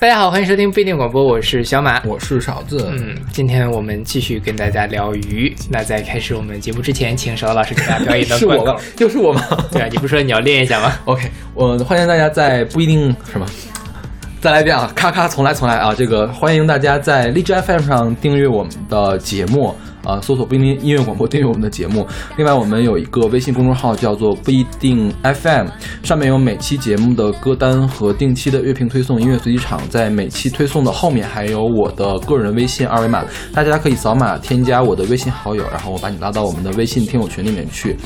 大家好，欢迎收听不一定广播，我是小马，我是勺子。嗯，今天我们继续跟大家聊鱼。那在开始我们节目之前，请勺子老师给大家表演的 是我吗？又是我吗？对啊，你不是说你要练一下吗？OK，我欢迎大家在不一定什么，再来一遍啊！咔咔，从来从来啊！这个欢迎大家在荔枝 FM 上订阅我们的节目。啊，搜索不一定音乐广播订阅我们的节目。另外，我们有一个微信公众号叫做不一定 FM，上面有每期节目的歌单和定期的乐评推送。音乐随机场在每期推送的后面还有我的个人微信二维码，大家可以扫码添加我的微信好友，然后我把你拉到我们的微信听友群里面去。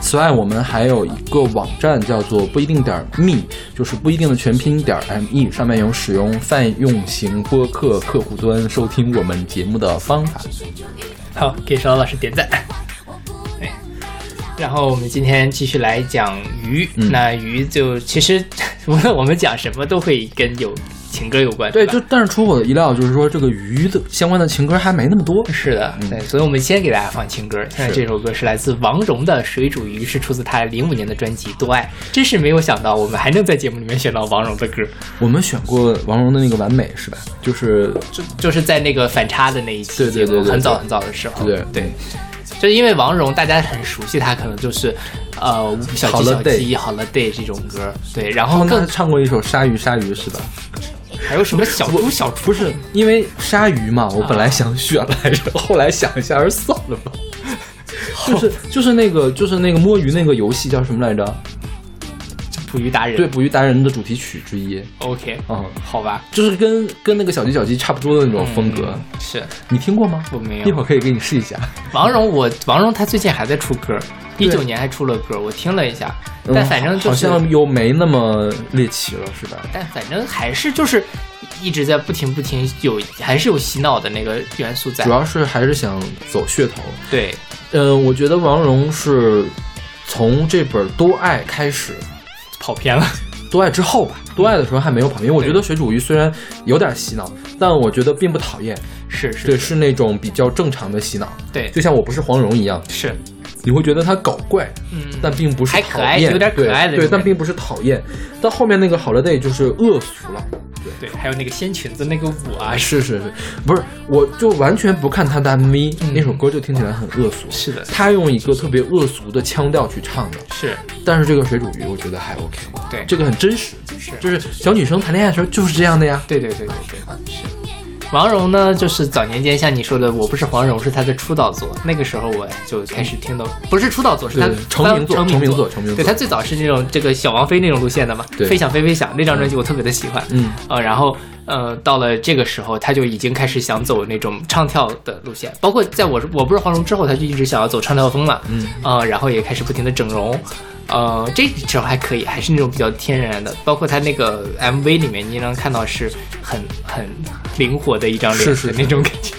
此外，我们还有一个网站叫做不一定点儿 me，就是不一定的全拼点儿 me，上面有使用泛用型播客客户端收听我们节目的方法。好，给邵老师点赞。对，然后我们今天继续来讲鱼。那鱼就其实无论我们讲什么，都会跟有情歌有关。对，就但是出乎我的意料，就是说这个鱼的相关的情歌还没那么多。是的，对，所以我们先给大家放情歌。现在这首歌是来自王蓉的《水煮鱼》，是出自她零五年的专辑《多爱》。真是没有想到，我们还能在节目里面选到王蓉的歌。我们选过王蓉的那个《完美》，是吧？就是就就是在那个反差的那一期，对对对，很早很早的时候，对对，就是因为王蓉大家很熟悉，她可能就是呃小鸡小鸡好了 day 这种歌，对，然后更唱过一首鲨鱼鲨鱼是吧？还有什么小猪小厨是因为鲨鱼嘛？我本来想选来着，后来想一下，还是算了吧。就是就是那个就是那个摸鱼那个游戏叫什么来着？捕鱼达人对捕鱼达人的主题曲之一。OK，嗯，好吧，就是跟跟那个小鸡小鸡差不多的那种风格。是你听过吗？我没有，一会儿可以给你试一下。王蓉，我王蓉她最近还在出歌，一九年还出了歌，我听了一下，但反正就是好像又没那么猎奇了，是吧？但反正还是就是一直在不停不停有还是有洗脑的那个元素在，主要是还是想走噱头。对，嗯，我觉得王蓉是从这本《多爱》开始。跑偏了，多爱之后吧，多爱的时候还没有跑偏。我觉得水煮鱼虽然有点洗脑，但我觉得并不讨厌。是是，对，是那种比较正常的洗脑。对，就像我不是黄蓉一样。是，你会觉得他搞怪，嗯，但并不是讨厌，有点可爱的。对，但并不是讨厌。到后面那个好了 day 就是恶俗了。对，还有那个掀裙子那个舞啊，是是是，不是，我就完全不看他的 MV，那首歌就听起来很恶俗。是的，他用一个特别恶俗的腔调去唱的。是，但是这个水煮鱼我觉得还 OK。对，这个很真实。是，就是小女生谈恋爱的时候就是这样的呀。对对对对对，是。王蓉呢，就是早年间像你说的，我不是黄蓉，是她的出道作。那个时候我就开始听到，不是出道作，是她成名作，成名作，成名作。对她最早是那种这个小王妃那种路线的嘛，飞想飞飞想那张专辑我特别的喜欢。嗯，呃，然后呃，到了这个时候，她就已经开始想走那种唱跳的路线，包括在我我不是黄蓉之后，她就一直想要走唱跳风了。嗯，呃，然后也开始不停的整容。呃，这时候还可以，还是那种比较天然的，包括他那个 MV 里面，你能看到是很很灵活的一张脸的那种感觉。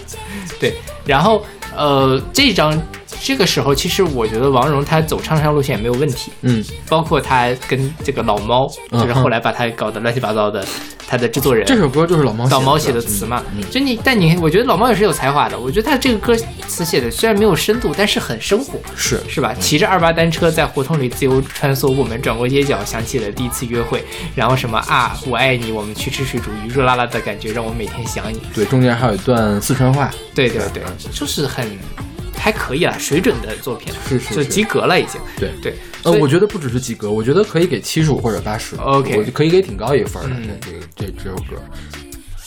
对，然后呃，这张这个时候，其实我觉得王蓉她走唱唱路线也没有问题。嗯，包括她跟这个老猫，就是后来把她搞得乱七八糟的。她的制作人，这首歌就是老猫老猫写的词嘛？就你，但你，我觉得老猫也是有才华的。我觉得他这个歌词写的虽然没有深度，但是很生活，是是吧？骑着二八单车在胡同里自由穿梭，我们转过街角，想起了第一次约会，然后什么啊，我爱你，我们去吃水煮鱼，热辣辣的感觉让我每天想你。对，中间还有一段四川话。对对对，就是很。还可以了，水准的作品是是就及格了已经。对对，呃，我觉得不只是及格，我觉得可以给七十五或者八十。OK，我可以给挺高一分的。这个这这首歌，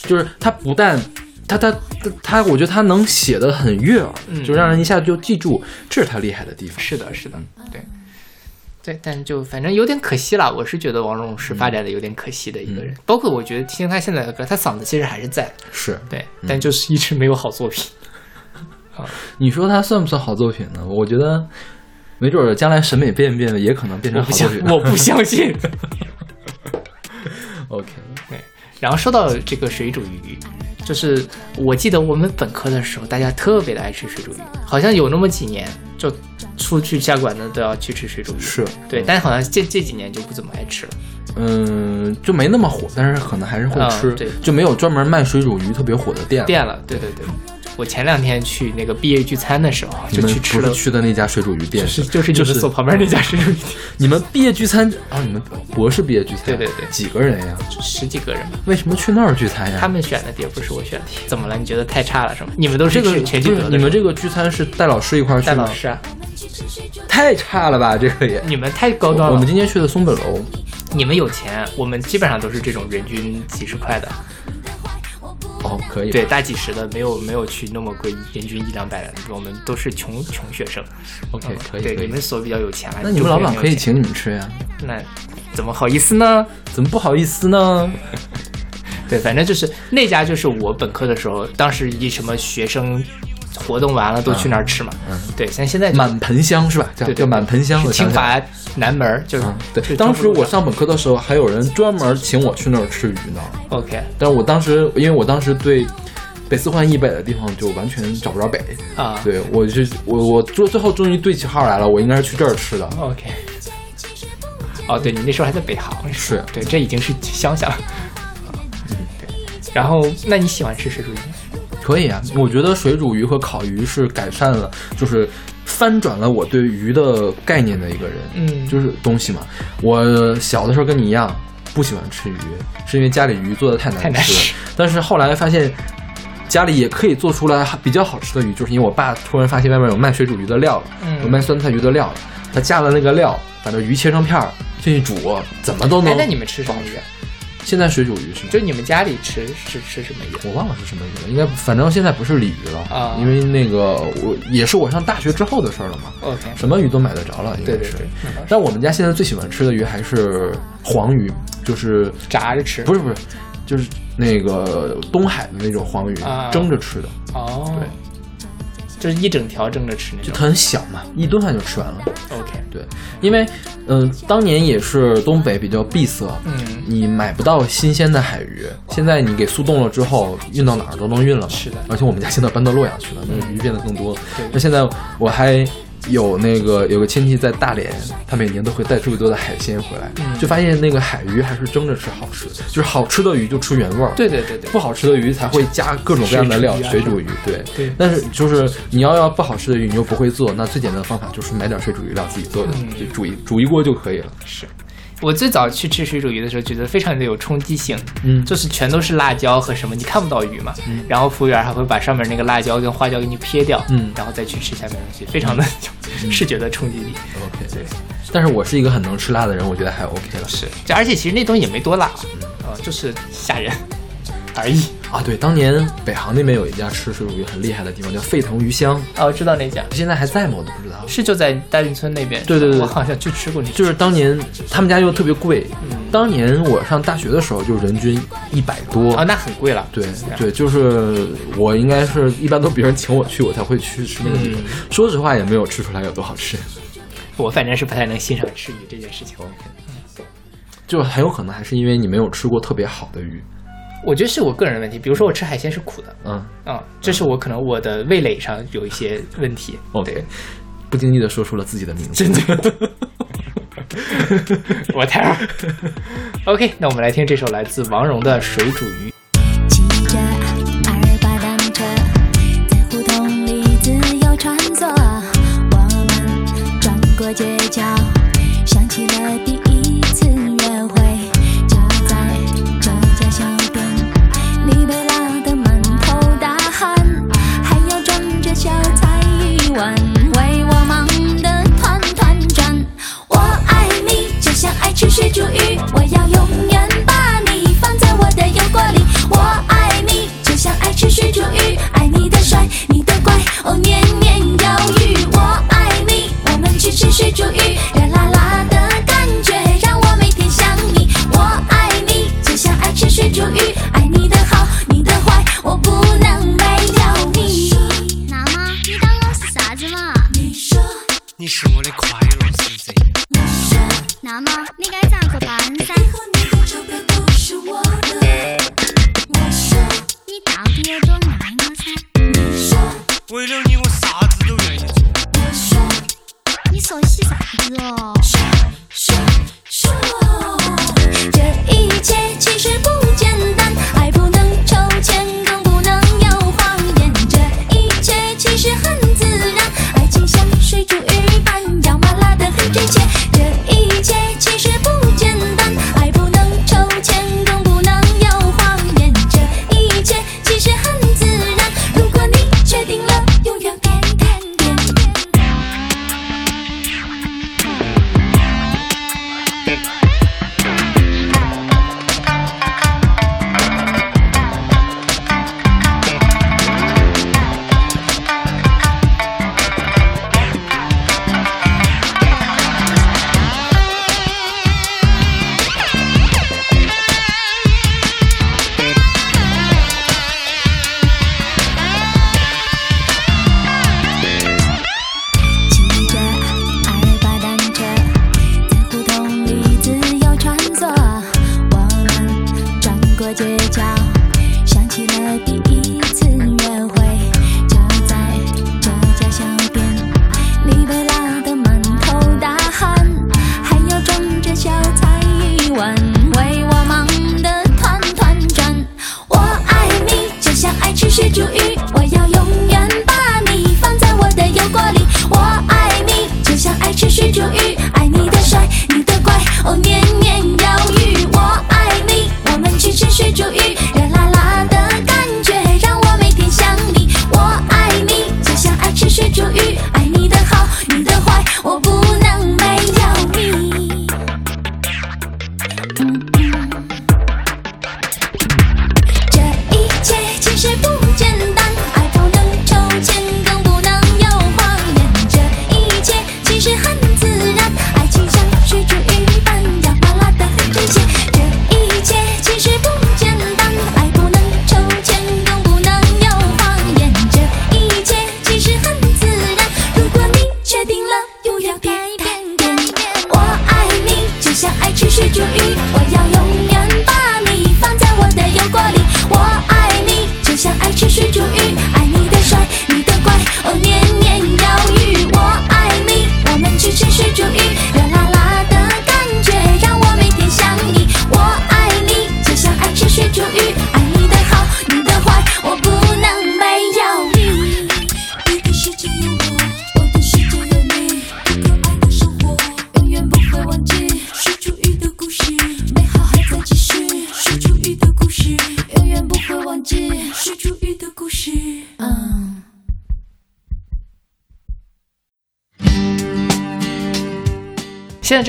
就是他不但他他他，我觉得他能写的很悦耳，就让人一下子就记住，这是他厉害的地方。是的，是的，对对，但就反正有点可惜了。我是觉得王蓉是发展的有点可惜的一个人，包括我觉得听他现在的歌，他嗓子其实还是在，是对，但就是一直没有好作品。你说它算不算好作品呢？我觉得，没准将来审美变变了，也可能变成好作品。我不相信。OK，对。然后说到这个水煮鱼，就是我记得我们本科的时候，大家特别的爱吃水煮鱼，好像有那么几年，就出去下馆子都要去吃水煮鱼。是对，但是好像这这几年就不怎么爱吃了。嗯，就没那么火，但是可能还是会吃。对，就没有专门卖水煮鱼特别火的店店了。对对对。我前两天去那个毕业聚餐的时候，就去吃了，去的那家水煮鱼店就是就是就就是是所旁边那家水煮鱼店，你们毕业聚餐啊？你们博士毕业聚餐？对对对几个人呀？十几个人吧。为什么去那儿聚餐呀？他们选的碟不是我选的，怎么了？你觉得太差了是吗？你们都是这个去全聚德的，你们这个聚餐是带老师一块儿去吗？带老师啊，太差了吧，这个也。你们太高端了。我们今天去的松本楼，你们有钱，我们基本上都是这种人均几十块的，哦，可以。对，，大几十的，没有没有去那么贵，人均一两百的，我们都是穷 穷学生。OK，嗯可以对，你们所比较有钱了，那你们老板可以请，请你们吃呀？那怎么好意思呢？怎么不好意思呢？对，反正就是那家，就是我本科的时候，当时一什么学生活动完了都去那儿吃嘛。嗯对，像现在满盆香是吧？叫叫满盆香。清华南门儿，就是嗯，对，当时我上本科的时候，还有人专门请我去那儿吃鱼呢。OK 但是我当时，因为我当时对北四环以北的地方就完全找不着北，啊，对我就我我最最后终于对起号来了，我应该是去这儿吃的。OK。哦，对你那时候还在北航，是对，这已经是乡下了。嗯对，然后那你喜欢吃水煮鱼吗？可以啊，我觉得水煮鱼和烤鱼是改善了，就是翻转了我对鱼的概念的一个人。嗯就是东西嘛。我小的时候跟你一样不喜欢吃鱼，是因为家里鱼做的太难吃了。太难吃但是后来发现。家里也可以做出来比较好吃的鱼，就是因为我爸突然发现外面有卖水煮鱼的料了，嗯有卖酸菜鱼的料了，他加了那个料，把这鱼切成片儿进去煮，怎么都能。哎，那你们吃什么鱼啊？现在水煮鱼是吗？就你们家里吃是吃什么鱼？我忘了是什么鱼了，应该反正现在不是鲤鱼了。啊。因为那个我也是我上大学之后的事儿了嘛，OK，什么鱼都买得着了，应该是。但我们家现在最喜欢吃的鱼还是黄鱼，就是炸着吃。不是不是，就是那个东海的那种黄鱼，啊。蒸着吃的，哦，对，就是一整条蒸着吃那就。它很小嘛，一顿饭就吃完了。OK，对，因为嗯、当年也是东北比较闭塞，嗯，你买不到新鲜的海鱼，现在你给速冻了之后，运到哪儿都能运了嘛。是的而且我们家现在搬到洛阳去了，那个鱼变得更多。对那现在我还有那个有个亲戚在大连，他每年都会带特别多的海鲜回来，嗯就发现那个海鱼还是蒸着吃好吃，就是好吃的鱼就吃原味儿，对对对对，不好吃的鱼才会加各种各样的料，水水煮煮鱼，对。对但是就是你要要不好吃的鱼，你又不会做，那最简单的方法就是买点水煮鱼料自己做的，嗯就煮一煮一锅就可以了。是。我最早去吃水煮鱼的时候，觉得非常的有冲击性，嗯就是全都是辣椒和什么，你看不到鱼嘛。然后服务员还会把上面那个辣椒跟花椒给你撇掉，嗯然后再去吃下面东西，非常的有 视觉的冲击力。OK，对，但是我是一个很能吃辣的人，我觉得还 OK 了。是，这而且其实那东西也没多辣，啊、就是吓人而已。啊，对，当年北航那边有一家吃水煮鱼很厉害的地方，叫沸腾鱼香，哦，我知道那家现在还在吗？我都不知道。是就在大运村那边。对对对我好像去吃过那家。就是当年他们家又特别贵，嗯当年我上大学的时候就人均一百多。哦，那很贵了。对对，就是我应该是一般都别人请我去，我才会去吃那个地方。嗯说实话，也没有吃出来有多好吃，我反正是不太能欣赏吃鱼这件事情。就很有可能还是因为你没有吃过特别好的鱼。我觉得是我个人的问题，比如说我吃海鲜是苦的，嗯啊、这是我可能我的味蕾上有一些问题。，OK，对不经意的说出了自己的名字。真的，我太二。OK，那我们来听这首来自王蓉的《水煮鱼》。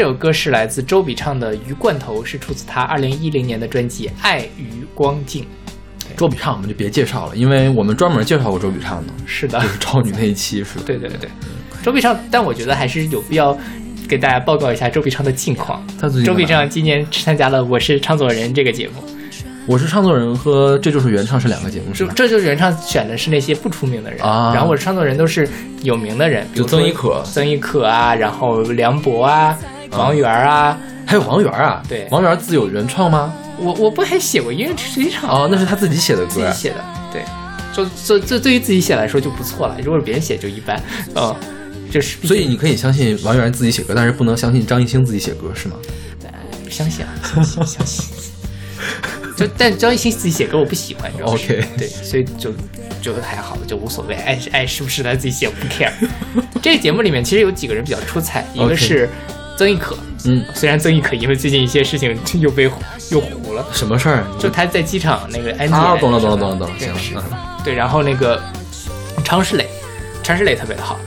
这首歌是来自周笔畅的《鱼罐头》，是出自他二零一零年的专辑《爱与光镜》。周笔畅我们就别介绍了，因为我们专门介绍过周笔畅的，是的。就，是超女那一期是吧？对对对，周笔畅，但我觉得还是有必要给大家报告一下周笔畅的近况。周笔畅今年参加了《我是唱作人》这个节目，我是唱作人和这就是原唱是两个节目是吧？这就是原唱选的是那些不出名的人，啊。然后我是唱作人都是有名的人，比如曾轶可。曾轶可啊，然后梁博啊，王源啊，还有王源啊，对王源自有原创吗？我我不还写过音乐实际唱哦，那是他自己写的歌自己。写的，对，就这这对于自己写来说就不错了，如果是别人写就一般，嗯，就是所以你可以相信王源自己写歌，但是不能相信张艺兴自己写歌，是吗？相信啊，相信相信。就但张艺兴自己写歌我不喜欢，OK 对，所以就就还好，就无所谓，爱是爱是不是他自己写我不 care。这个节目里面其实有几个人比较出彩，一个是曾轶可，嗯，虽然曾轶可因为最近一些事情 又被又糊了，什么事儿？就他在机场那个安检啊，懂了懂了懂了懂了，行了，嗯对，然后那个常石磊，常石磊特别的好，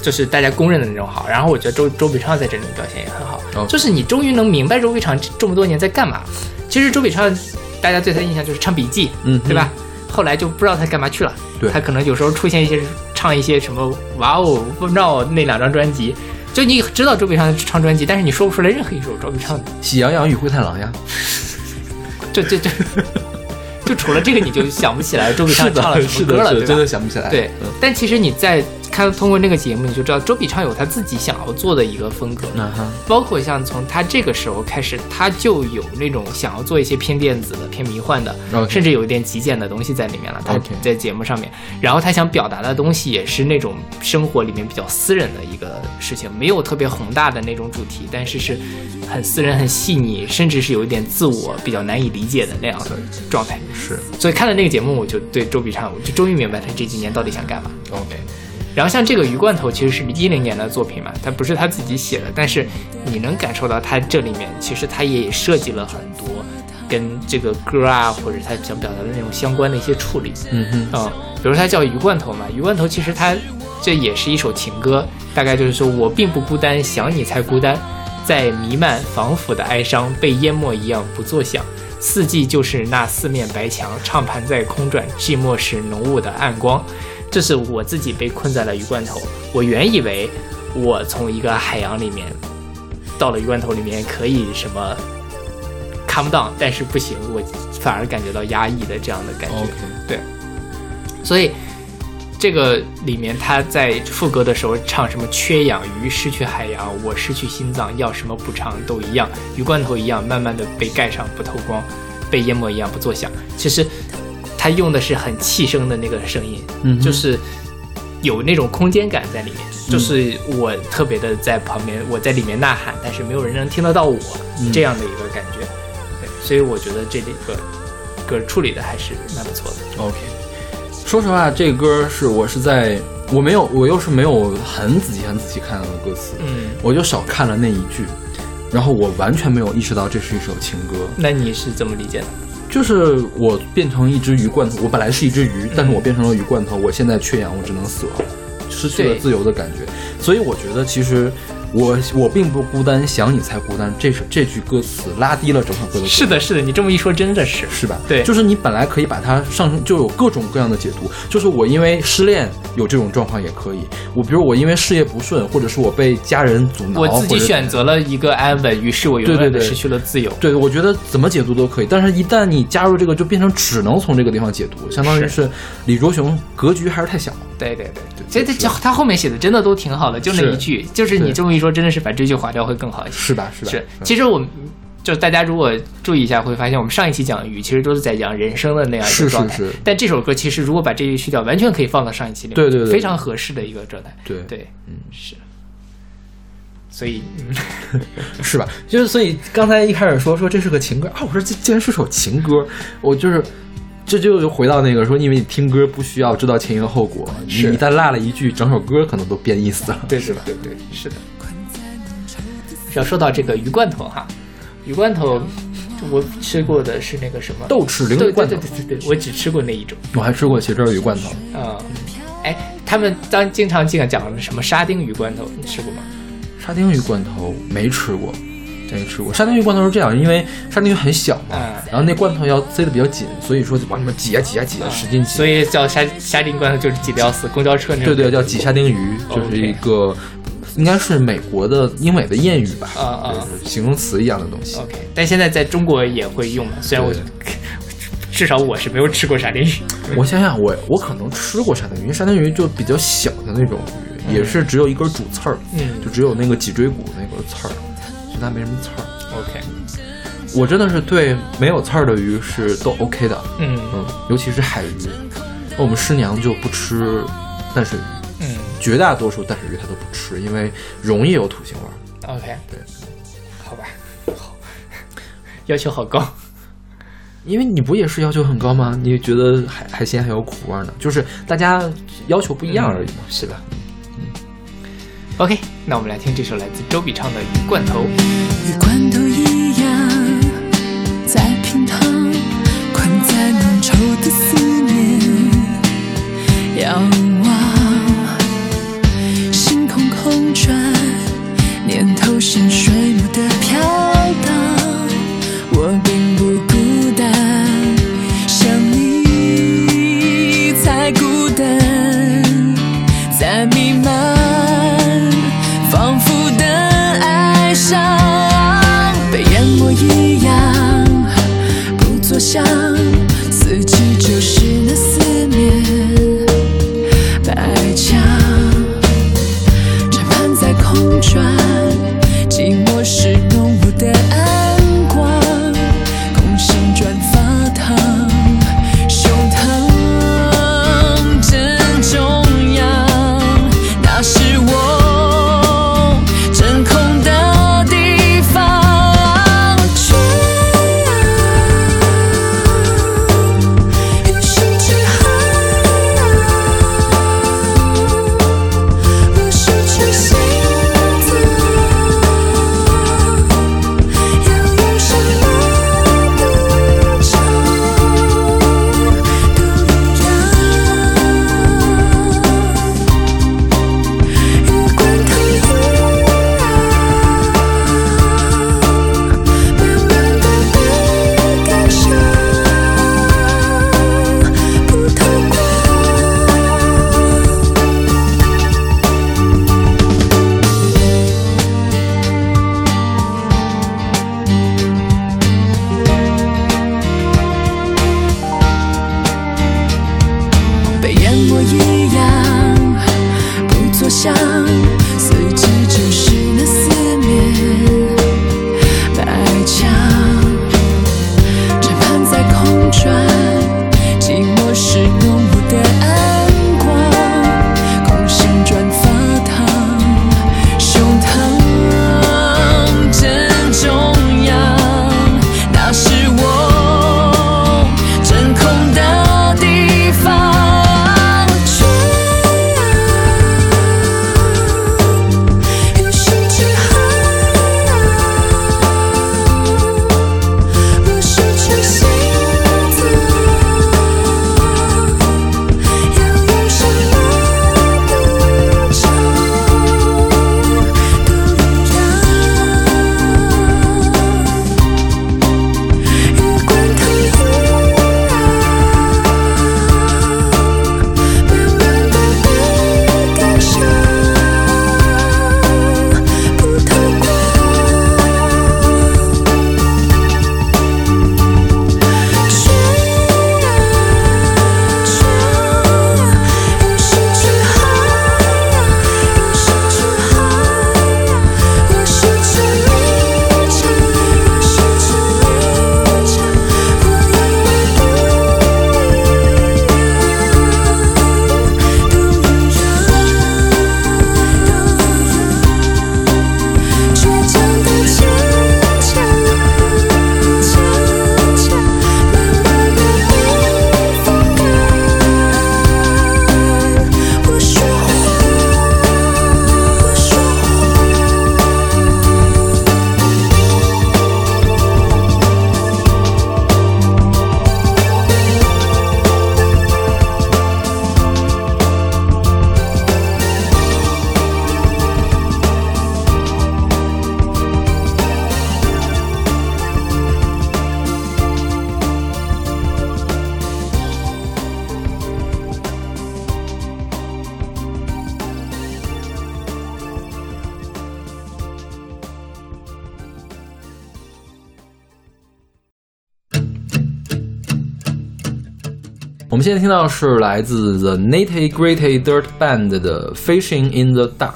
就是大家公认的那种好。然后我觉得周周笔畅在这里面表现也很好，哦就是你终于能明白周笔畅这这么多年在干嘛。其实周笔畅，大家对他的印象就是唱笔记，嗯对吧？后来就不知道他干嘛去了。对他可能有时候出现一些唱一些什么哇哦不知道那两张专辑，就你知道周笔畅唱专辑，但是你说不出来任何一首周笔畅的，喜羊羊与灰太狼呀，这这这就除了这个你就想不起来周笔畅的唱了什，么歌了，对吧，真的想不起来。对嗯，但其实你在看通过那个节目，你就知道周笔畅有他自己想要做的一个风格，嗯哼，包括像从他这个时候开始，他就有那种想要做一些偏电子的、偏迷幻的甚至有一点极简的东西在里面了。他在节目上面，然后他想表达的东西也是那种生活里面比较私人的一个事情，没有特别宏大的那种主题，但是是很私人、很细腻，甚至是有一点自我、比较难以理解的那样的状态。是所以看了那个节目，我就对周笔畅，我就终于明白他这几年到底想干嘛。OK。然后像这个鱼罐头其实是一零年的作品嘛，它不是他自己写的，但是你能感受到他这里面其实他也设计了很多跟这个歌啊或者他想表达的那种相关的一些处理。嗯哼，嗯，比如他叫鱼罐头嘛，鱼罐头其实它这也是一首情歌，大概就是说我并不孤单，想你才孤单，在弥漫防腐的哀伤，被淹没一样不作响。四季就是那四面白墙，唱盘在空转，寂寞是浓雾的暗光。这是我自己被困在了鱼罐头。我原以为我从一个海洋里面到了鱼罐头里面可以什么 calm down，但是不行，我反而感觉到压抑的这样的感觉。对，所以这个里面他在副歌的时候唱什么“缺氧鱼失去海洋，我失去心脏，要什么补偿都一样，鱼罐头一样，慢慢的被盖上不透光，被淹没一样不作响”。其实他用的是很气声的那个声音，嗯就是有那种空间感在里面，就是我特别的在旁边，我在里面呐喊，但是没有人能听得到我、这样的一个感觉。对，所以我觉得这里个歌处理的还是蛮不错的。OK，说实话，这个歌是我是在我没有我又是没有很仔细很仔细看到的歌词，嗯，我就少看了那一句，然后我完全没有意识到这是一首情歌，那你是怎么理解的？就是我变成一只鱼罐头，我本来是一只鱼，但是我变成了鱼罐头，我现在缺氧，我只能死亡，失去了自由的感觉。所以我觉得其实我我并不孤单，想你才孤单。这首这句歌词拉低了整首歌的是的，是的，你这么一说，真的是。是吧？对就是你本来可以把它上升，就有各种各样的解读。就是我因为失恋有这种状况也可以，我比如我因为事业不顺，或者是我被家人阻挠，我自己选择了一个安稳，于是我永远的失去了自由。对，我觉得怎么解读都可以，但是一旦你加入这个，就变成只能从这个地方解读，相当于是李卓雄格局还是太小。对对对，所以他这他后面写的真的都挺好的，就那一句，就是你这么一说，真的是把这句划掉会更好一些。是吧？是吧？是，其实我们就大家如果注意一下，会发现我们上一期讲鱼，其实都是在讲人生的那样一是是个状态。是是但这首歌其实如果把这句去掉，完全可以放到上一期里面，对对对非常合适的一个状态。对对，嗯是。所以，嗯，是吧？就是所以刚才一开始说说这是个情歌啊，我说这竟然是首情歌，我就是。这就回到那个说，因为你听歌不需要知道前因后果，你一旦落了一句，整首歌可能都变意思了。对对对对，是的。要说到这个鱼罐头哈，鱼罐头，我吃过的是那个什么豆豉鲮对鱼罐头对对对对，我只吃过那一种。我还吃过茄汁儿鱼罐头，嗯，哎，他们当经常经常讲什么沙丁鱼罐头，你吃过吗？沙丁鱼罐头没吃过，没吃过。沙丁鱼罐头是这样，因为沙丁鱼很小嘛，嗯然后那罐头要塞的比较紧，所以说就往里面挤啊挤啊挤啊，使劲挤。所以叫沙沙丁罐头就是挤得要死，公交车那种。对对，叫挤沙丁鱼，就是一个应该是美国的英美的谚语吧，啊啊就是形容词一样的东西。OK，但现在在中国也会用嘛，虽然我 至少我是没有吃过沙丁鱼。我想想，我我可能吃过沙丁鱼，因为沙丁鱼就比较小的那种鱼，也是只有一根主刺儿，嗯就只有那个脊椎骨那个刺儿，其他没什么刺儿。OK，我真的是对没有刺儿的鱼是都 OK 的，嗯嗯，尤其是海鱼。我们师娘就不吃淡水鱼，嗯绝大多数淡水鱼它都不吃，因为容易有土腥味儿。，OK，对，好吧，好，要求好高。因为你不也是要求很高吗？你觉得海海鲜还有苦味儿呢？就是大家要求不一样而已嘛。是吧，嗯。OK，那我们来听这首来自周笔畅的《鱼罐头》。鱼罐头一样，在平躺，困在浓稠的思念，遥像水母的飘荡。我并不孤单，想你才孤单，在弥漫仿佛的哀伤，被淹没一样，不作响。我们现在听到的是来自 The Nitty Gritty Dirt Band 的《Fishing in the Dark》，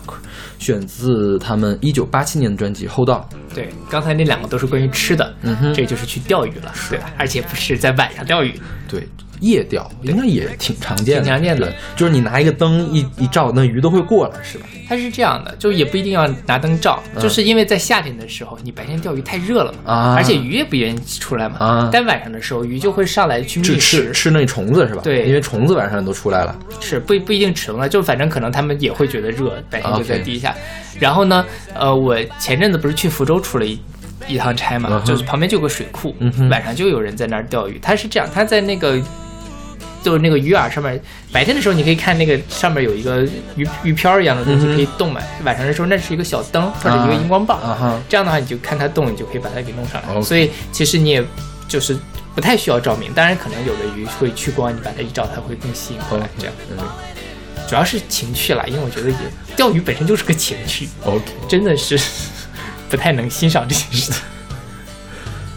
选自他们一九八七年的专辑《Hold On》。对，刚才那两个都是关于吃的，嗯哼这就是去钓鱼了，对吧？而且不是在晚上钓鱼，对，夜钓应该也挺常见的，挺常见的就是你拿一个灯一一照，那鱼都会过来，是吧？它是这样的，就也不一定要拿灯照，嗯就是因为在夏天的时候，你白天钓鱼太热了嘛，啊而且鱼也不愿意出来嘛，啊但晚上的时候鱼就会上来去吃觅食，吃吃那虫子是吧？对因为虫子晚上都出来了。是不不一定吃了，就反正可能他们也会觉得热，白天就在地下。然后呢，呃，我前阵子不是去福州出了一一趟差嘛，就是旁边就有个水库，晚上就有人在那儿钓鱼。他是这样，他在那个。就是那个鱼饵上面，白天的时候你可以看那个上面有一个鱼鱼漂一样的东西可以动嘛，晚上的时候那是一个小灯或者一个荧光棒，这样的话你就看它动，你就可以把它给弄上来。所以其实你也就是不太需要照明，当然可能有的鱼会趋光，你把它一照，它会更吸引过来。这样，嗯主要是情趣啦，因为我觉得也钓鱼本身就是个情趣，，OK。真的是 不太能欣赏这些事情。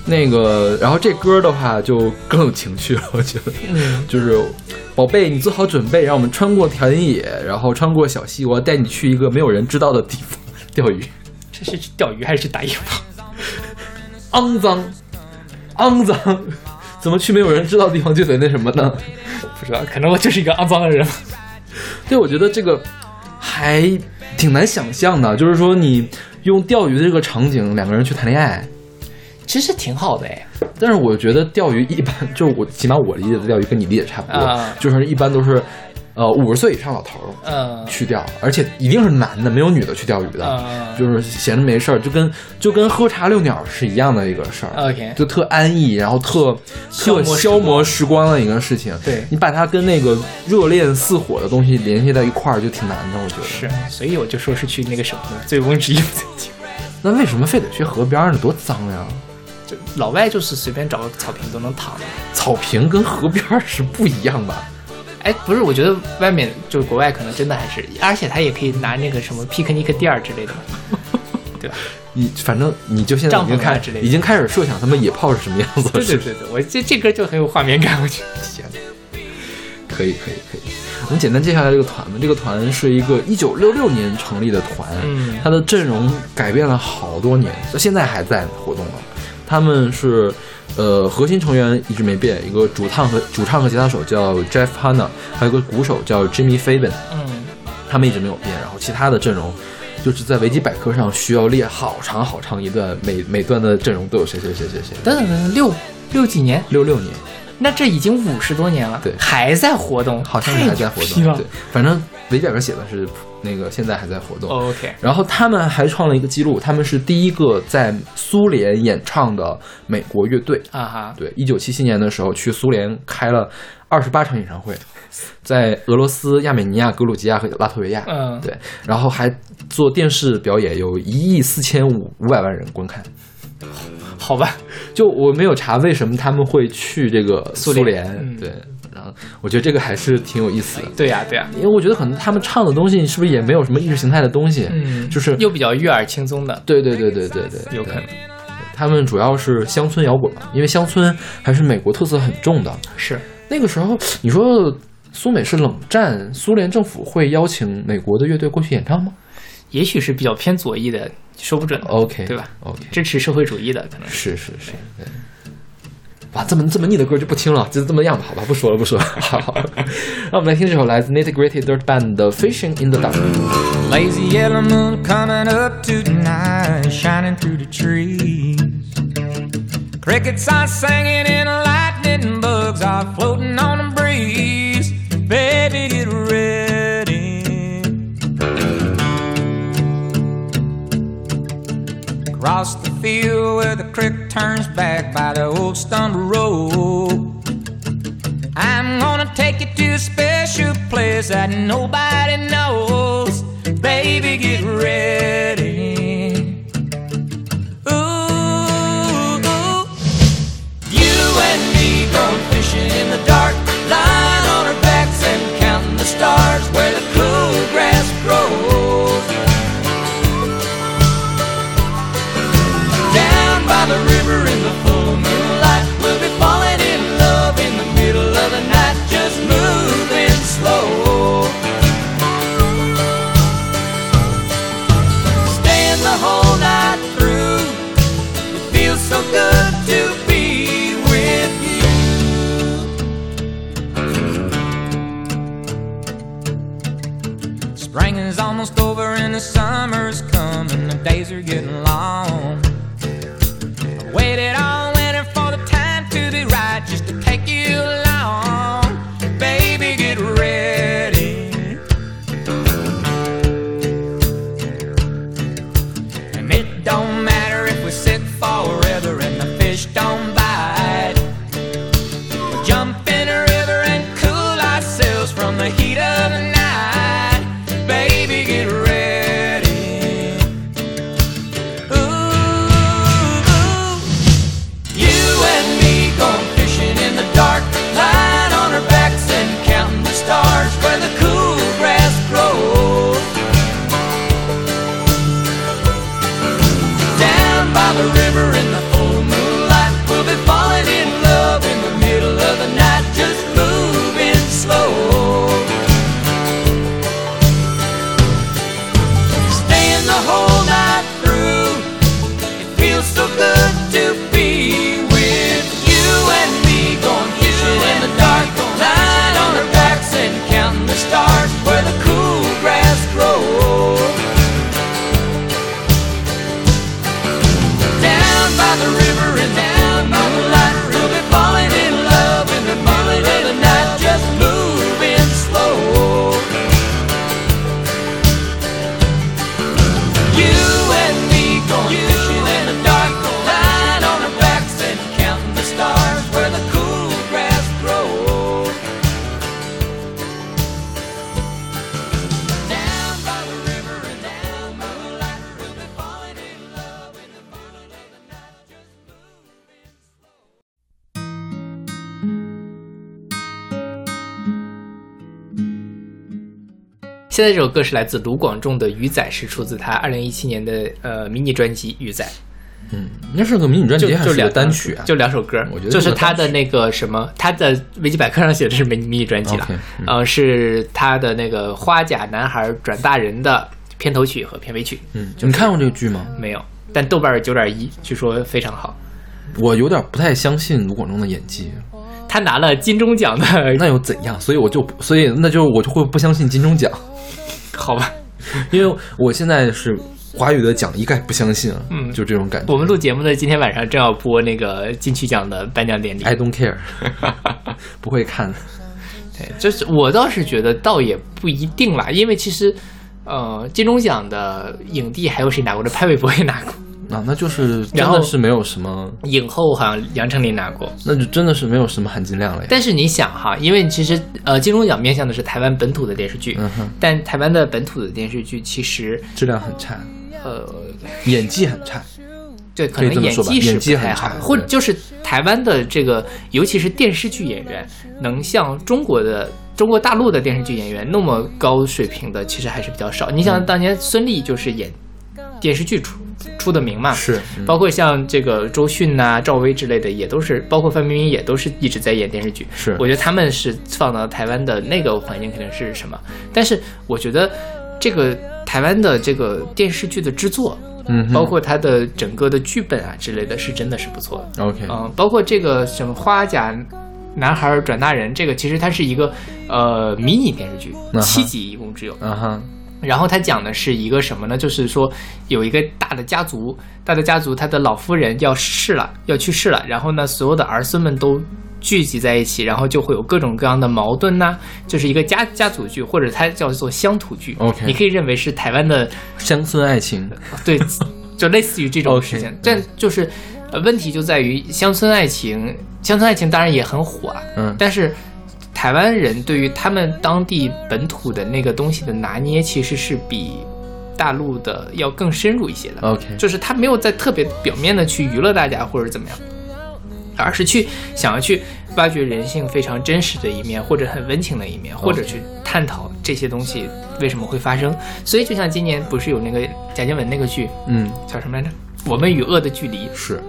那个，然后这歌的话就更有情趣了，我觉得，嗯，就是宝贝，你做好准备，让我们穿过田野，然后穿过小溪，我要带你去一个没有人知道的地方钓鱼。这是去钓鱼还是去打野炮？肮脏，肮脏，怎么去没有人知道的地方就得那什么呢？不知道，可能我就是一个肮脏的人。对，我觉得这个还挺难想象的，就是说你用钓鱼的这个场景，两个人去谈恋爱。其实挺好的哎，但是我觉得钓鱼一般，就是我起码我理解的钓鱼跟你理解差不多，啊就是一般都是，呃，五十岁以上老头儿嗯去钓，而且一定是男的，没有女的去钓鱼的，嗯就是闲着没事儿，就跟就跟喝茶遛鸟是一样的一个事儿。，OK，就特安逸，然后特特消磨时光的一个事情。对你把它跟那个热恋似火的东西联系在一块儿，就挺难的，我觉得。是，所以我就说是去那个什么醉翁之意不在酒。那为什么非得去河边儿呢？多脏呀！就老外就是随便找个草坪都能躺。草坪跟河边儿是不一样吧？哎，不是，我觉得外面就是国外可能真的还是，而且他也可以拿那个什么 picnic 垫儿之类的，对吧？你反正你就现在已经开始已经开始设想他们野炮是什么样子了。对对对对，我这这歌就很有画面感，我觉得。天，可以可以可以。我们简单介绍一下这个团吧。这个团是一个一九六六年成立的团，嗯它的阵容改变了好多年，到现在还在活动了。他们是，呃，核心成员一直没变，一个主唱和主唱和吉他手叫 Jeff Hanna，还有个鼓手叫 Jimmy Fabian，嗯，他们一直没有变。然后其他的阵容，就是在维基百科上需要列好长好长一段，每每段的阵容都有谁谁谁谁谁。等等等等，六六几年，六六年，那这已经五十多年了，对还在活动，好像是还在活动。对，反正维基百科写的是那个现在还在活动。OK，然后他们还创了一个记录，他们是第一个在苏联演唱的美国乐队。啊哈，对，一九七七年的时候去苏联开了二十八场演唱会，在俄罗斯、亚美尼亚、格鲁吉亚和拉脱维亚。嗯对，然后还做电视表演，有一亿四千五五百万人观看。好吧，就我没有查为什么他们会去这个苏联嗯对，然后我觉得这个还是挺有意思的。对呀对呀，因为我觉得可能他们唱的东西是不是也没有什么意识形态的东西，嗯，就是又比较悦耳轻松的，对对对对对对，有可能他们主要是乡村摇滚嘛，因为乡村还是美国特色很重的。是那个时候，你说苏美是冷战，苏联政府会邀请美国的乐队过去演唱吗也许是比较偏左翼的，说不准？OK，对吧？OK，支持社会主义的可能是。是是是，对。哇，这么这么腻的歌就不听了，就这么样吧，好吧，不说了不说了。好，那我们来听这首来自 Nitty Gritty Dirt Band 的《Fishing in the Dark》。Lazy yellow moon coming up tonight, shining through the trees. Crickets are singing and lightning bugs are floating on the breeze. Baby, get ready. Across the field where the creek turns back by the old stumble road. I'm gonna take you to a special place that nobody knows. Baby, get ready. Ooh, you and me going fishing in the dark, almost over and the summer's coming, the days are getting long. I waited all 现在这首歌是来自卢广仲的《鱼仔》，是出自他二零一七年的呃迷你专辑《鱼仔》。嗯，那是个迷你专辑还是两单曲啊？就两首歌，我觉得就是他的那个什么，他的维基百科上写的是迷迷你专辑了嗯呃，是他的那个《花甲男孩转大人》的片头曲和片尾曲，嗯，你看过这个剧吗？没有，但豆瓣九点一，据说非常好。我有点不太相信卢广仲的演技，他拿了金钟奖的，那又怎样？所以我就所以那就我就会不相信金钟奖，好吧？因为我现在是华语的奖一概不相信啊，嗯就这种感觉。我们录节目的今天晚上正要播那个金曲奖的颁奖典礼，I don't care，不会看。对，就是我倒是觉得倒也不一定啦，因为其实，呃，金钟奖的影帝还有谁拿过？这潘玮柏也拿过，啊，那就是真的是没有什么，影后好像杨丞琳拿过。那就真的是没有什么含金量了呀。但是你想哈，因为其实呃，金钟奖面向的是台湾本土的电视剧，嗯哼，但台湾的本土的电视剧其实质量很差，呃，演技很差。对，可能演技是演技不太好或者就是台湾的这个，尤其是电视剧演员，能像中国的中国大陆的电视剧演员那么高水平的，其实还是比较少。你嗯想当年孙俪就是演电视剧出出的名嘛，是，嗯。包括像这个周迅呐、赵薇之类的，也都是，包括范冰冰也都是一直在演电视剧。是。我觉得他们是放到台湾的那个环境肯定是什么，但是我觉得这个台湾的这个电视剧的制作，嗯，包括它的整个的剧本啊之类的，是真的是不错的。OK，嗯、包括这个什么花甲男孩转大人，这个其实它是一个呃迷你电视剧嗯，哼七集一共只有。啊哈，然后他讲的是一个什么呢？就是说有一个大的家族，大的家族，他的老夫人要逝了，要去世了，然后呢，所有的儿孙们都聚集在一起，然后就会有各种各样的矛盾呐、就是一个家家族剧，或者它叫做乡土剧。OK 你可以认为是台湾的乡村爱情，对，就类似于这种事情。但就是呃，问题就在于乡村爱情，乡村爱情当然也很火啊，嗯但是台湾人对于他们当地本土的那个东西的拿捏，其实是比大陆的要更深入一些的。OK 就是他没有在特别表面的去娱乐大家或者怎么样，而是去想要去挖掘人性非常真实的一面，或者很温情的一面，或者去探讨这些东西为什么会发生。所以，就像今年不是有那个贾静雯那个剧嗯，叫什么来着？我们与恶的距离是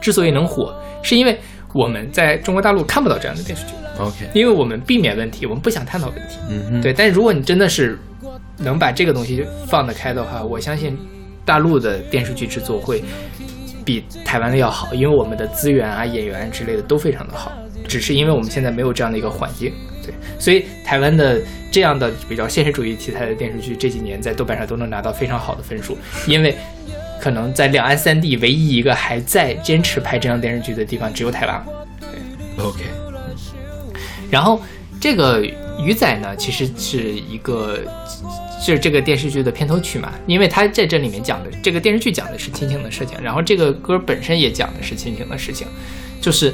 之所以能火，是因为我们在中国大陆看不到这样的电视剧，OK，因为我们避免问题，我们不想探讨问题。嗯哼，对，但是如果你真的是能把这个东西放得开的话，我相信大陆的电视剧制作会比台湾的要好，因为我们的资源啊、演员之类的都非常的好，只是因为我们现在没有这样的一个环境。对，所以台湾的这样的比较现实主义题材的电视剧，这几年在豆瓣上都能拿到非常好的分数，因为可能在两岸三地唯一一个还在坚持拍这样电视剧的地方只有台湾。对。OK，然后这个鱼仔呢，其实是一个就是这个电视剧的片头曲嘛，因为他在这里面讲的这个电视剧讲的是亲情的事情，然后这个歌本身也讲的是亲情的事情，就是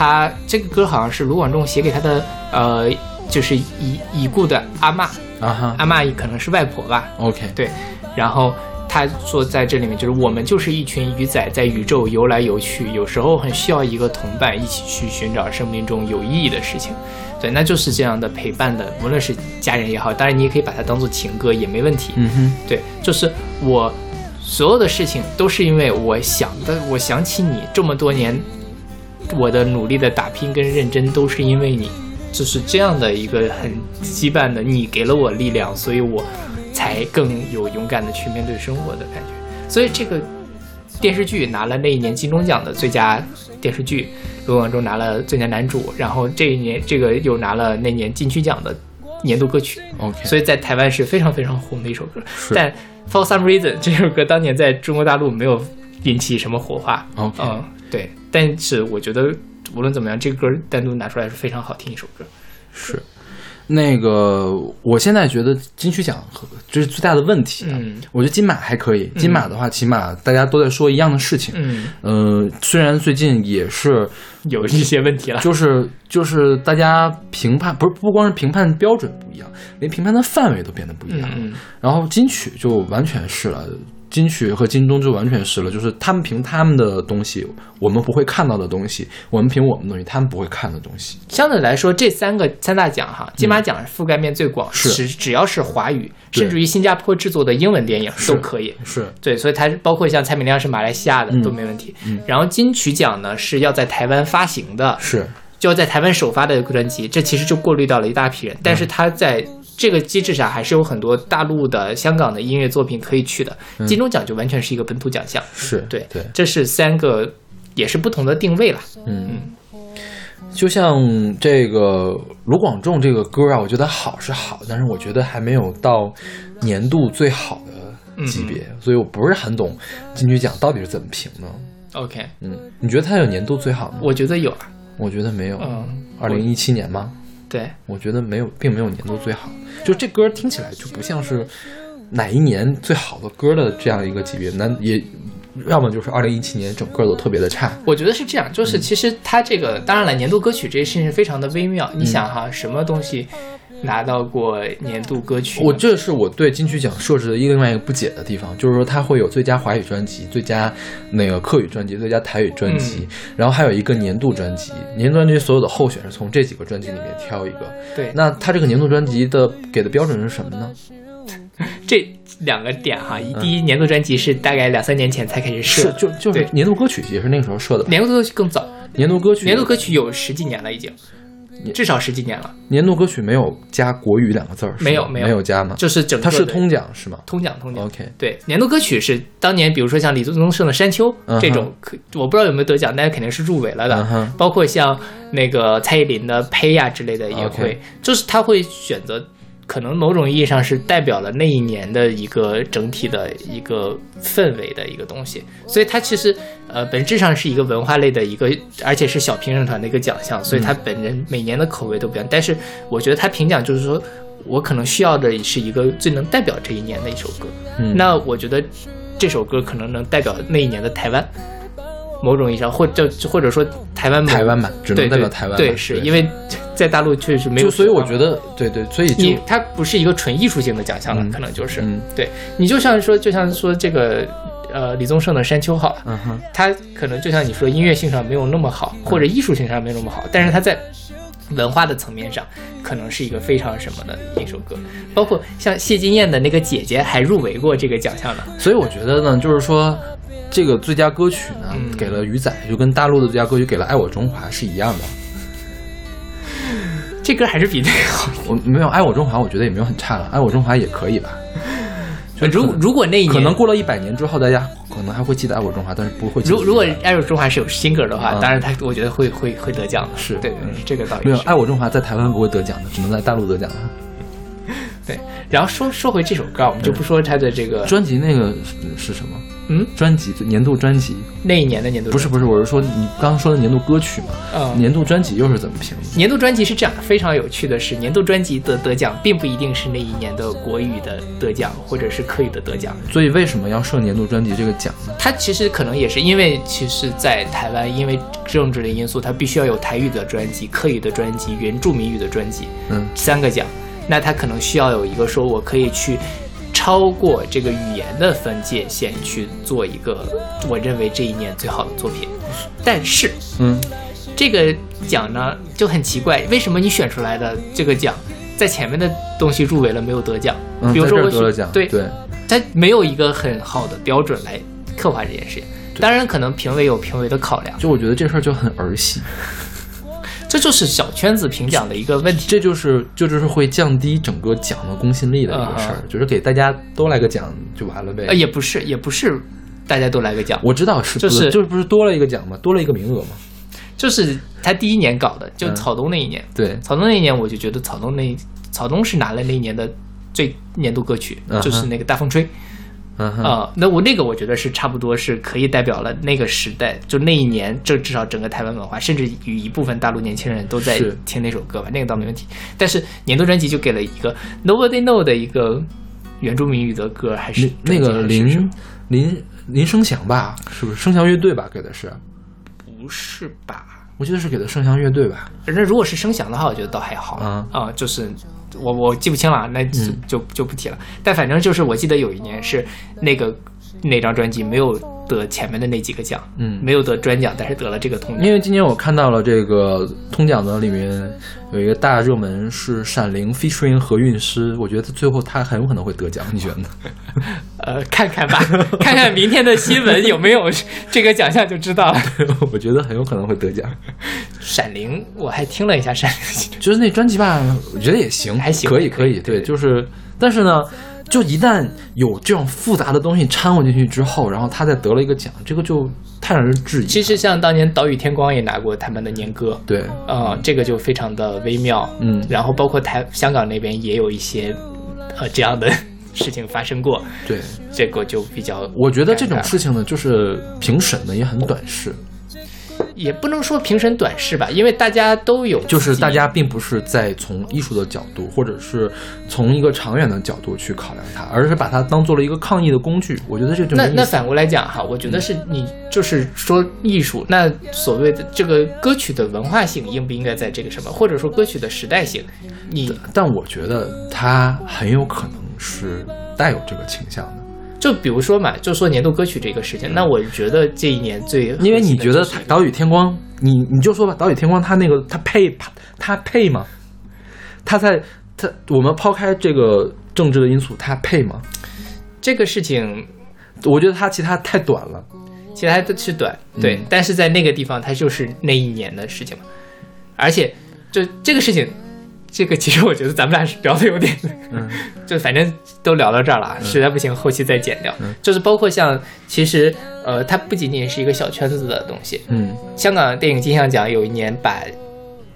他这个歌好像是卢广仲写给他的呃，就是已已故的阿嬷，啊哈。阿嬷可能是外婆吧，，OK，对，然后他说在这里面就是我们就是一群鱼仔在宇宙游来游去，有时候很需要一个同伴一起去寻找生命中有意义的事情。对，那就是这样的陪伴的，无论是家人也好，当然你也可以把它当做情歌也没问题。嗯哼，对，就是我所有的事情都是因为我想的，我想起你这么多年，我的努力的打拼跟认真都是因为你，就是这样的一个很羁绊的，你给了我力量，所以我才更有勇敢的去面对生活的感觉。所以这个电视剧拿了那一年金钟奖的最佳电视剧，罗广仲拿了最佳男主，然后这一年这个又拿了那年金曲奖的年度歌曲。OK，所以在台湾是非常非常红的一首歌。是但 For some reason 这首歌当年在中国大陆没有引起什么火花。OK 嗯，对。但是我觉得无论怎么样，这个歌单独拿出来是非常好听一首歌。是。那个，我现在觉得金曲奖和这是最大的问题、啊。嗯我觉得金马还可以，金马的话，起码大家都在说一样的事情。嗯，呃，虽然最近也是，有一些问题了。就是就是大家评判不是不光是评判标准不一样，连评判的范围都变得不一样了。嗯然后金曲就完全是了，金曲和金钟就完全是了，就是他们凭他们的东西，我们不会看到的东西，我们凭我们的东西，他们不会看的东西。相对来说，这三个三大奖哈，金马奖覆盖面最广，是只只要是华语，甚至于新加坡制作的英文电影都可以。是，对，所以它包括像蔡明亮是马来西亚的、嗯都没问题。然后金曲奖呢是要在台湾发行的，是，就要在台湾首发的专辑，这其实就过滤到了一大批人。但是他在这个机制上还是有很多大陆的、香港的音乐作品可以去的。金钟奖就完全是一个本土奖项，是，对对，这是三个也是不同的定位了。嗯，就像这个卢广仲这个歌啊，我觉得好是好，但是我觉得还没有到年度最好的级别，所以我不是很懂金曲奖到底是怎么评的。OK，嗯，你觉得它有年度最好吗？我觉得有啊，我觉得没有。嗯，二零一七年吗？对，我觉得没有，并没有年度最好。就这歌听起来就不像是哪一年最好的歌的这样一个级别，那也要么就是二零一七年整个都特别的差。我觉得是这样，就是嗯其实它这个，当然了，年度歌曲这些事情非常的微妙。你想哈，什么东西拿到过年度歌曲？我这是我对金曲奖设置的另外一个不解的地方，就是说它会有最佳华语专辑、最佳那个客语专辑、最佳台语专辑，然后还有一个年度专辑。年度专辑所有的候选是从这几个专辑里面挑一个。对，那它这个年度专辑的给的标准是什么呢？这两个点哈，一第一年度专辑是大概两三年前才开始设，就就是对年度歌曲也是那个时候设的。年度歌曲更早，年度歌曲，年度歌曲有十几年了已经，至少十几年了，年度歌曲没有加国语两个字儿，没有没有没有加吗？就是整个它是通奖是吗通奖通奖。？OK，对，年度歌曲是当年，比如说像李宗盛的《山丘》这种，可我不知道有没有得奖，但是肯定是入围了的。包括像那个蔡依林的《呸呀》之类的也会就是他会选择，可能某种意义上是代表了那一年的一个整体的一个氛围的一个东西，所以它其实呃本质上是一个文化类的一个，而且是小评审团的一个奖项，所以它本人每年的口味都不一样。但是我觉得他评奖就是说。我可能需要的是一个最能代表这一年的一首歌，嗯那我觉得这首歌可能能代表那一年的台湾，某种意义上，或者或者说台湾某台湾版只能代表台湾版对，是因为在大陆确实没有就，所以我觉得对对，所以就你它不是一个纯艺术性的奖项了，嗯。可能就是、嗯。对。你就像说，就像说这个呃李宗盛的《山丘》好了，嗯哼，它可能就像你说音乐性上没有那么好，或者艺术性上没有那么好，但是它在文化的层面上，可能是一个非常什么的一首歌，包括像谢金燕的那个姐姐还入围过这个奖项呢。所以我觉得呢，就是说这个最佳歌曲呢，嗯给了鱼仔，就跟大陆的最佳歌曲给了《爱我中华》是一样的。这歌还是比那个好。我没有《爱我中华》，我觉得也没有很差了，《爱我中华》也可以吧。如如果那一年可能过了一百年之后，大家可能还会记得《爱我中华》，但是不会记得如如果《爱我中华》是有新歌的话，嗯当然他我觉得会会会得奖的。是对对，嗯这个倒没有《爱我中华》在台湾不会得奖的，只能在大陆得奖的。对。然后说说回这首歌啊，我们就不说它的这个专辑那个是是什么？嗯专辑年度专辑那一年的年度不是不是，我是说你刚刚说的年度歌曲嘛？嗯年度专辑又是怎么评的？年度专辑是这样，非常有趣的是，年度专辑的得奖并不一定是那一年的国语的得奖，或者是客语的得奖。所以为什么要设年度专辑这个奖呢？它其实可能也是因为，其实，在台湾，因为政治的因素，它必须要有台语的专辑、客语的专辑、原住民语的专辑，嗯三个奖。那它可能需要有一个说，我可以去超过这个语言的分界线去做一个我认为这一年最好的作品。但是嗯，这个奖呢就很奇怪，为什么你选出来的这个奖，在前面的东西入围了没有得奖？比如说我得了奖，对对，它没有一个很好的标准来刻画这件事情。当然，可能评委有评委的考量，就我觉得这事儿就很儿戏，这就是小圈子评奖的一个问题。这就是这就是会降低整个奖的公信力的一个事儿，嗯就是给大家都来个奖就完了呗。呃，也不是，也不是大家都来个奖，我知道是就是就是不是多了一个奖吗？多了一个名额嘛？就是他第一年搞的，就嗯草东那一年。对，草东那一年，我就觉得草东那草东是拿了那一年的最年度歌曲，嗯就是那个大风吹。啊、那我那个我觉得是差不多是可以代表了那个时代，就那一年，这至少整个台湾文化，甚至与一部分大陆年轻人都在听那首歌吧，那个倒没问题。但是年度专辑就给了一个 Nobody Know 的一个原住民语的歌，还是那那个林林林声祥吧，是不是声祥乐队吧？给的是，不是吧？我记得是给的声祥乐队吧？反正如果是声响的话，我觉得倒还好啊啊、就是我我记不清了，那就、嗯就就不提了。但反正就是我记得有一年是那个那张专辑没有得前面的那几个奖，嗯没有得专奖，但是得了这个通奖。因为今年我看到了这个通奖的里面有一个大热门是《闪灵》featuring 何韵诗，我觉得最后他很有可能会得奖，你觉得呢？呃，看看吧，看看明天的新闻有没有这个奖项就知道了。我觉得很有可能会得奖。闪灵，我还听了一下闪灵，就是那专辑吧，我觉得也行，还行可以可以，对，就是，但是呢，就一旦有这种复杂的东西掺和进去之后，然后他再得了一个奖，这个就太让人质疑。其实像当年岛屿天光也拿过他们的年歌，对，呃，这个就非常的微妙，嗯。然后包括台香港那边也有一些呃这样的事情发生过，对，这个就比较，我觉得这种事情呢，就是评审呢也很短视，也不能说评审短视吧，因为大家都有，就是大家并不是在从艺术的角度，或者是从一个长远的角度去考量它，而是把它当做了一个抗议的工具。我觉得这就那那反过来讲哈，我觉得是你就是说艺术，那所谓的这个歌曲的文化性应不应该在这个什么，或者说歌曲的时代性，你但我觉得它很有可能是带有这个倾向的。就比如说嘛，就说年度歌曲这个事情，那我觉得这一年最因为你觉得岛屿天光，你你就说吧，岛屿天光它那个它配它配吗？它在它我们抛开这个政治的因素，它配吗？这个事情，我觉得它其他太短了。其他的是短，对，嗯但是在那个地方，它就是那一年的事情嘛，而且就这个事情。这个其实我觉得咱们俩是聊的有点，嗯，就反正都聊到这儿了啊，实在不行后期再剪掉。就是包括像，其实呃，它不仅仅是一个小圈子的东西。嗯香港电影金像奖有一年把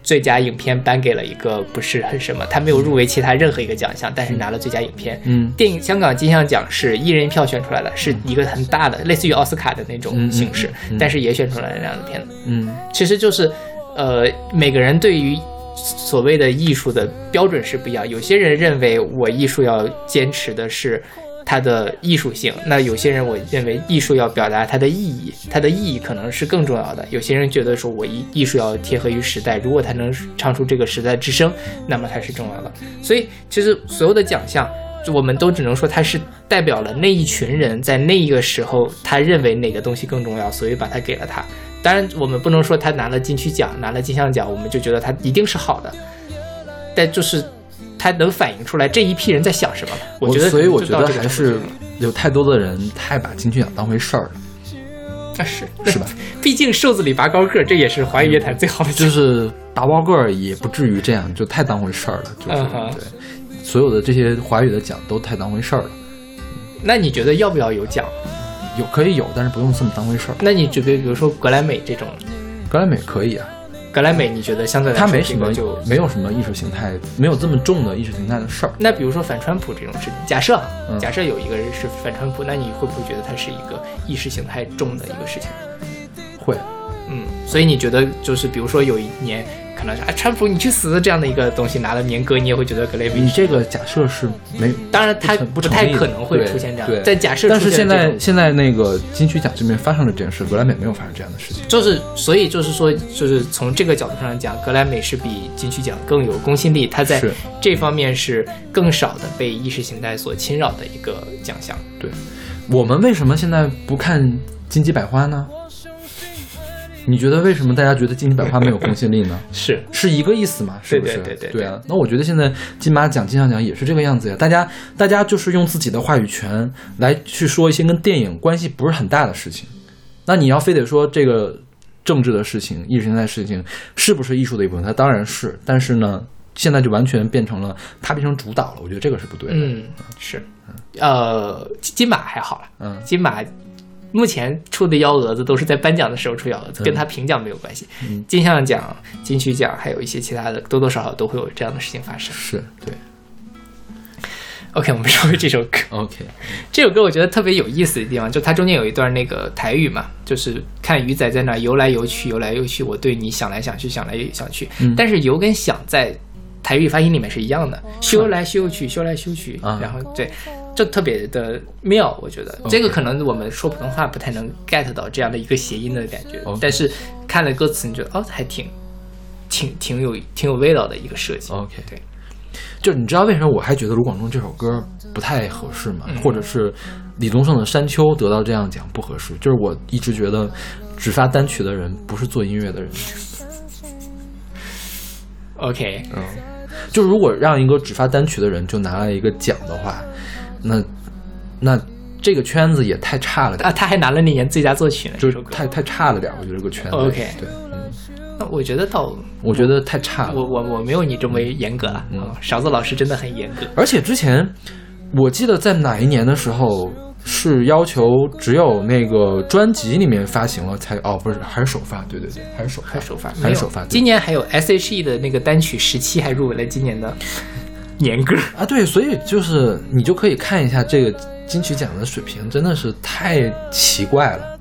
最佳影片颁给了一个不是很什么，他没有入围其他任何一个奖项，但是拿了最佳影片。嗯电影香港金像奖是一人一票选出来的，是一个很大的，类似于奥斯卡的那种形式，但是也选出来了这样的片子。嗯其实就是，呃，每个人对于所谓的艺术的标准是不一样。有些人认为我艺术要坚持的是它的艺术性，那有些人我认为艺术要表达它的意义，它的意义可能是更重要的。有些人觉得说我艺艺术要贴合于时代，如果它能唱出这个时代之声，那么它是重要的。所以其实所有的奖项。我们都只能说它是代表了那一群人在那一个时候，他认为哪个东西更重要，所以把它给了他。当然，我们不能说他拿了金曲奖、拿了金像奖，我们就觉得他一定是好的。但就是他能反映出来这一批人在想什么吧？我觉得，所以我觉得还是有太多的人太把金曲奖当回事儿了，那是是吧？毕竟瘦子里拔高个儿，这也是华语乐坛最好的奖。就是拔高个儿也不至于这样，就太当回事儿了，就是、对。所有的这些华语的奖都太当回事儿了，那你觉得要不要有奖？有可以有，但是不用这么当回事儿。那你觉得，比如说格莱美这种，格莱美可以啊，格莱美你觉得相对来说它没什么就没有什么意识形态，没有这么重的意识形态的事儿。那比如说反川普这种事情，假设假设有一个人是反川普，那你会不会觉得他是一个意识形态重的一个事情？会，嗯，所以你觉得就是比如说有一年可能是啊，川普你去死这样的一个东西拿了年歌，你也会觉得格雷美你这个假设是没，当然他不不太可能会出现这样对，但假设但是现在现在那个金曲奖这边发生了这件事，格莱美没有发生这样的事情。就是，所以就是说，就是从这个角度上讲，格莱美是比金曲奖更有公信力，它在这方面是更少的被意识形态所侵扰的一个奖项。对，我们为什么现在不看金鸡百花呢？你觉得为什么大家觉得金鸡百花没有公信力呢？是，是一个意思嘛？是不是？对对对对啊。那我觉得现在金马奖、金像奖也是这个样子呀。大家大家就是用自己的话语权来去说一些跟电影关系不是很大的事情。那你要非得说这个政治的事情、意识形态的事情是不是艺术的一部分？它当然是，但是呢，现在就完全变成了它变成主导了。我觉得这个是不对的。嗯，是，呃，金马还好了，嗯金马目前出的幺蛾子都是在颁奖的时候出幺蛾子，嗯跟他评奖没有关系。嗯金像奖、金曲奖还有一些其他的，多多少少都会有这样的事情发生。是对。OK，我们说回这首歌。OK，这首歌我觉得特别有意思的地方，就它中间有一段那个台语嘛，就是看鱼仔在那游来游去，游来游去，我对你想来想去，想来想去。嗯但是游跟想在台语发音里面是一样的，修来修去，修来修去，啊然后对，就特别的妙。我觉得这个可能我们说普通话不太能 get 到这样的一个谐音的感觉但是看了歌词，你觉得哦，还挺挺挺有挺有味道的一个设计。OK 对。就你知道为什么我还觉得卢广仲这首歌不太合适吗？嗯或者是李宗盛的《山丘》得到这样奖不合适？就是我一直觉得只发单曲的人不是做音乐的人。OK，嗯，就如果让一个只发单曲的人就拿了一个奖的话，那那这个圈子也太差了点啊，，他还拿了那年最佳作曲呢，就是。太太差了点儿，我觉得这个圈子。OK 对，嗯，那我觉得倒，我觉得太差了。我我我没有你这么严格啊，嗯啊勺子老师真的很严格。而且之前我记得在哪一年的时候是要求只有那个专辑里面发行了才哦，不是还是首发？对对对，还是首发，还是首发，还是首发。今年还有 S.H.E 的那个单曲十七还入围了今年的年歌。啊，对，所以就是你就可以看一下这个金曲奖的水平，真的是太奇怪了。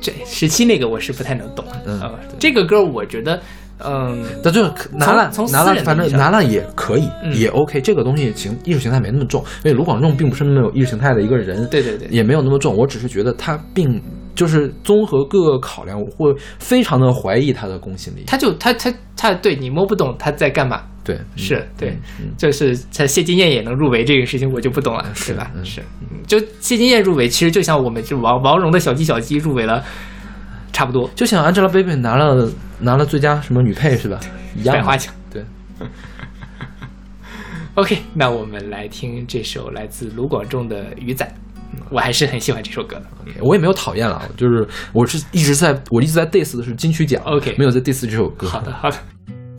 这十七那个我是不太能懂啊、嗯呃这个歌我觉得，嗯，那就是拿了从拿了，反正拿了也可以，嗯也 OK。这个东西形艺术形态没那么重，因为卢广仲并不是那么有意识形态的一个人，对对对也没有那么重。我只是觉得他并就是综合各个考量，我会非常的怀疑他的公信力。他就他他他对你摸不懂他在干嘛。对，嗯是对，嗯就是他谢金燕也能入围这个事情，我就不懂了，是对吧？嗯是，就谢金燕入围，其实就像我们就王王蓉的小鸡小鸡入围了，差不多。就像 Angelababy 拿了拿了最佳什么女配是吧？一样百花奖。对，OK，那我们来听这首来自卢广仲的《鱼仔》，我还是很喜欢这首歌的。我也没有讨厌了，就是我是一直在我一直在 diss 的是金曲奖 OK 没有在 diss 这首歌。好的，好的。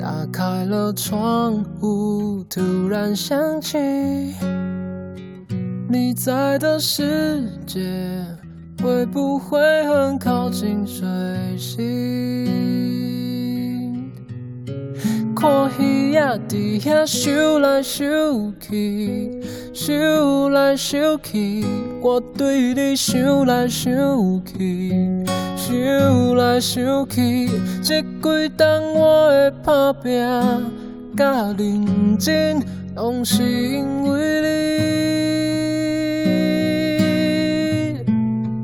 打开了窗户，突然想起你在的世界会不会很靠近水星？看鱼仔伫遐游来游去，游来游去，我对你想来想去。想来想去，这几冬我的打拼甲认真，拢是因为你。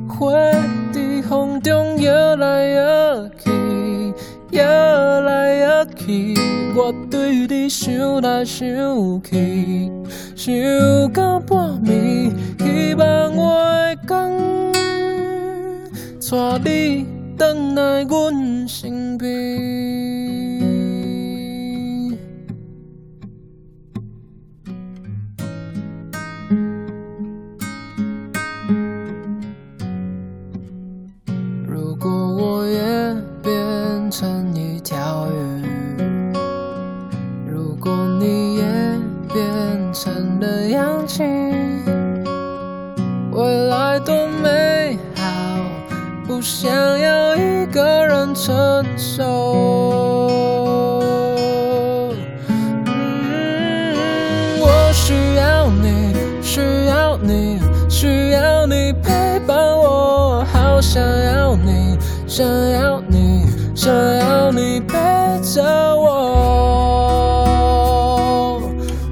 花在风中摇来摇去，摇来摇去，我对你想来想去，想到半暝，希望我的天。带你回来阮身边。如果我也变成一条鱼，如果你也变成了氧气，未来多美。不想要一个人承受。嗯，我需要你，需要你，需要你陪伴我，好想要你，想要你，想要你陪着我，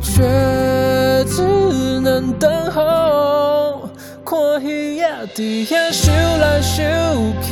却只能等候。看鱼仔伫遐游来游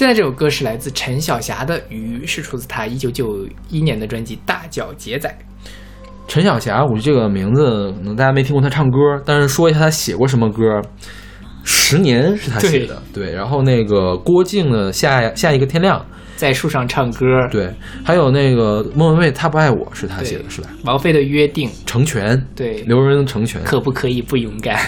现在这首歌是来自陈小霞的《鱼》，是出自她一九九一年的专辑《大脚杰仔》。陈小霞，我觉得这个名字可能大家没听过她唱歌，但是说一下她写过什么歌。十年是她写的，对。然后那个郭靖的下下一个天亮，在树上唱歌，对。还有那个莫文蔚他不爱我是他写的，是吧？王菲的约定，成全，对。刘若英成全，可不可以不勇敢？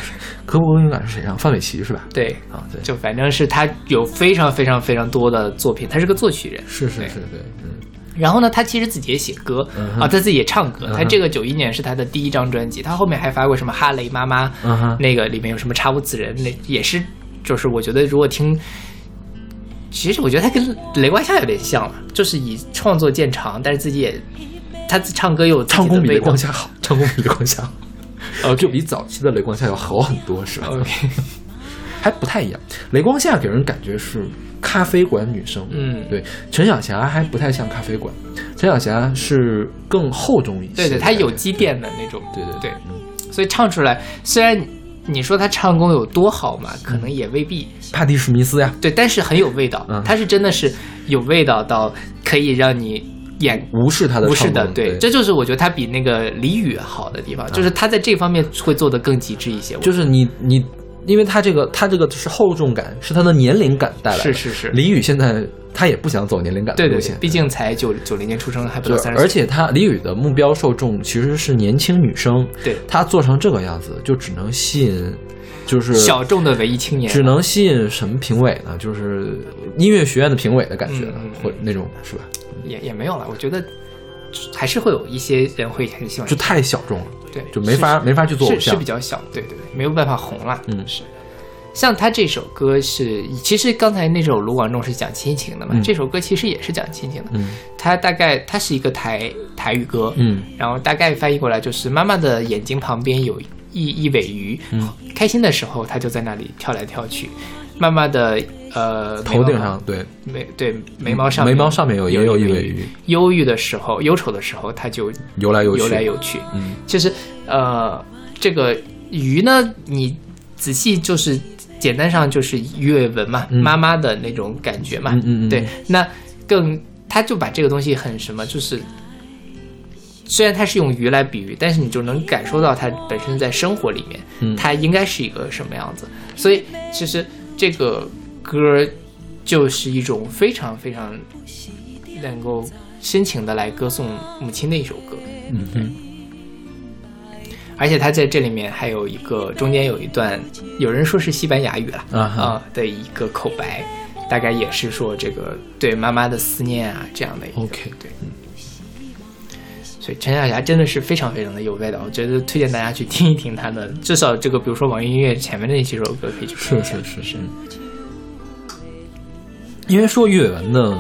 可不可以勇敢是谁唱？范玮琪是吧？对啊，对。就反正是他有非常非常非常多的作品，他是个作曲人，是是是，对，嗯。然后呢，他其实自己也写歌啊，他自己也唱歌。他这个九一年是他的第一张专辑，他后面还发过什么《哈雷妈妈》，那个里面有什么《查无此人》，那也是，就是我觉得如果听，其实我觉得他跟雷光夏有点像了，就是以创作见长，但是自己也他唱歌有唱功比雷光夏好，唱功比雷光夏好，呃，就比早期的雷光夏要好很多，是吧？OK，还不太一样。雷光夏给人感觉是。咖啡馆女生，嗯，对，陈小霞还不太像咖啡馆，陈小霞是更厚重一些，对对，她有积淀的那种，对对对，所以唱出来，虽然你说他唱功有多好嘛，可能也未必，帕蒂·史密斯呀，对，但是很有味道，他是真的是有味道到可以让你眼无视他的，无视的，对，这就是我觉得他比那个李宇好的地方，就是他在这方面会做得更极致一些，就是你你。因为他这个，他这个是厚重感，是他的年龄感带来的。是是是。李宇现在他也不想走年龄感的路线，毕竟才九九零年出生，还不到三十。而且他李宇的目标受众其实是年轻女生。对。他做成这个样子，就只能吸引，就是小众的文艺青年。只能吸引什么评委呢？就是音乐学院的评委的感觉，或那种是吧？也也没有了，我觉得还是会有一些人会很喜欢。就太小众了。对，就没法没法去做偶像，是比较小，对对对，没有办法红了。嗯，是。像他这首歌是，其实刚才那首卢广仲是讲亲情的嘛，这首歌其实也是讲亲情的。嗯，他大概它是一个台台语歌，嗯，然后大概翻译过来就是妈妈的眼睛旁边有一一尾鱼，嗯，开心的时候它就在那里跳来跳去，妈妈的呃头顶上对眉对眉毛上眉毛上面有也有一尾鱼，忧郁的时候忧愁的时候它就游来游去游来游去，嗯，就是呃这个鱼呢，你仔细就是。简单上就是鱼尾纹嘛，妈妈的那种感觉嘛，嗯对，那更他就把这个东西很什么，就是虽然它是用鱼来比喻，但是你就能感受到它本身在生活里面，它应该是一个什么样子。所以其实这个歌就是一种非常非常能够深情的来歌颂母亲的一首歌。嗯嗯。而且他在这里面还有一个中间有一段，有人说是西班牙语了啊的一个口白，大概也是说这个对妈妈的思念啊这样的一个。OK，对，嗯。所以陈小霞真的是非常非常的有味道，我觉得推荐大家去听一听她的，至少这个比如说网易音乐前面那几首歌可以去听。是是是是。因为说鱼尾纹的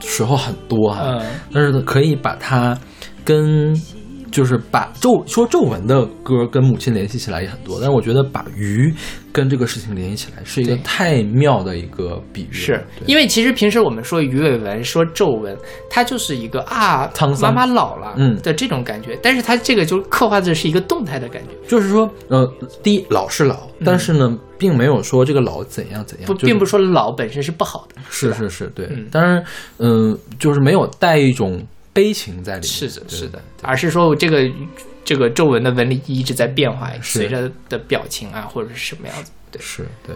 时候很多哈，但是可以把它跟。就是把皱说皱纹的歌跟母亲联系起来也很多，但是我觉得把鱼跟这个事情联系起来是一个太妙的一个比喻。是。因为其实平时我们说鱼尾纹、说皱纹，它就是一个啊，妈妈老了嗯的这种感觉，但是它这个就刻画的是一个动态的感觉，就是说呃，第一老是老，但是呢，并没有说这个老怎样怎样，不，并不是说老本身是不好的，是是是对，当然嗯，就是没有带一种。悲情在里面，是的，是的，而是说这个这个皱纹的纹理一直在变化，随着的表情啊，或者是什么样子，对，是对。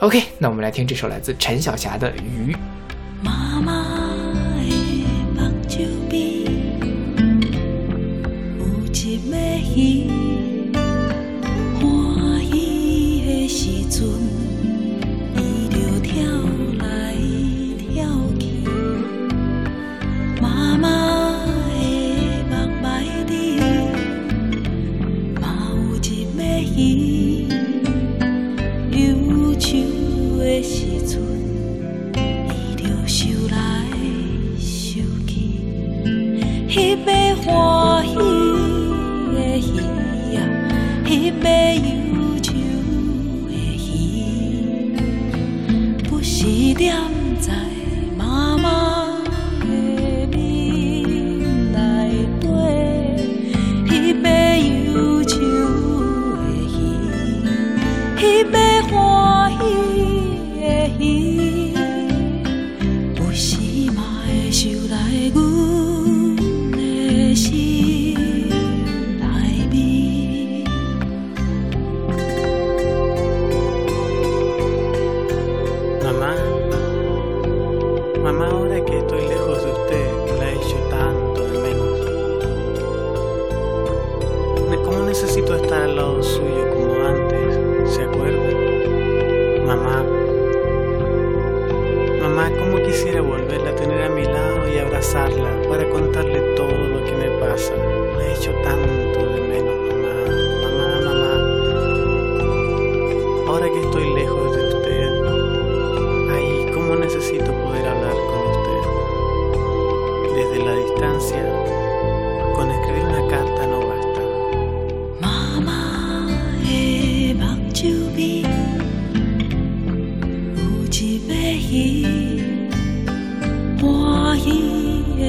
OK，那我们来听这首来自陈小霞的《鱼》。妈妈的时阵，伊就收来收去，翕要欢喜的鱼啊，翕要忧愁的鱼，不时点。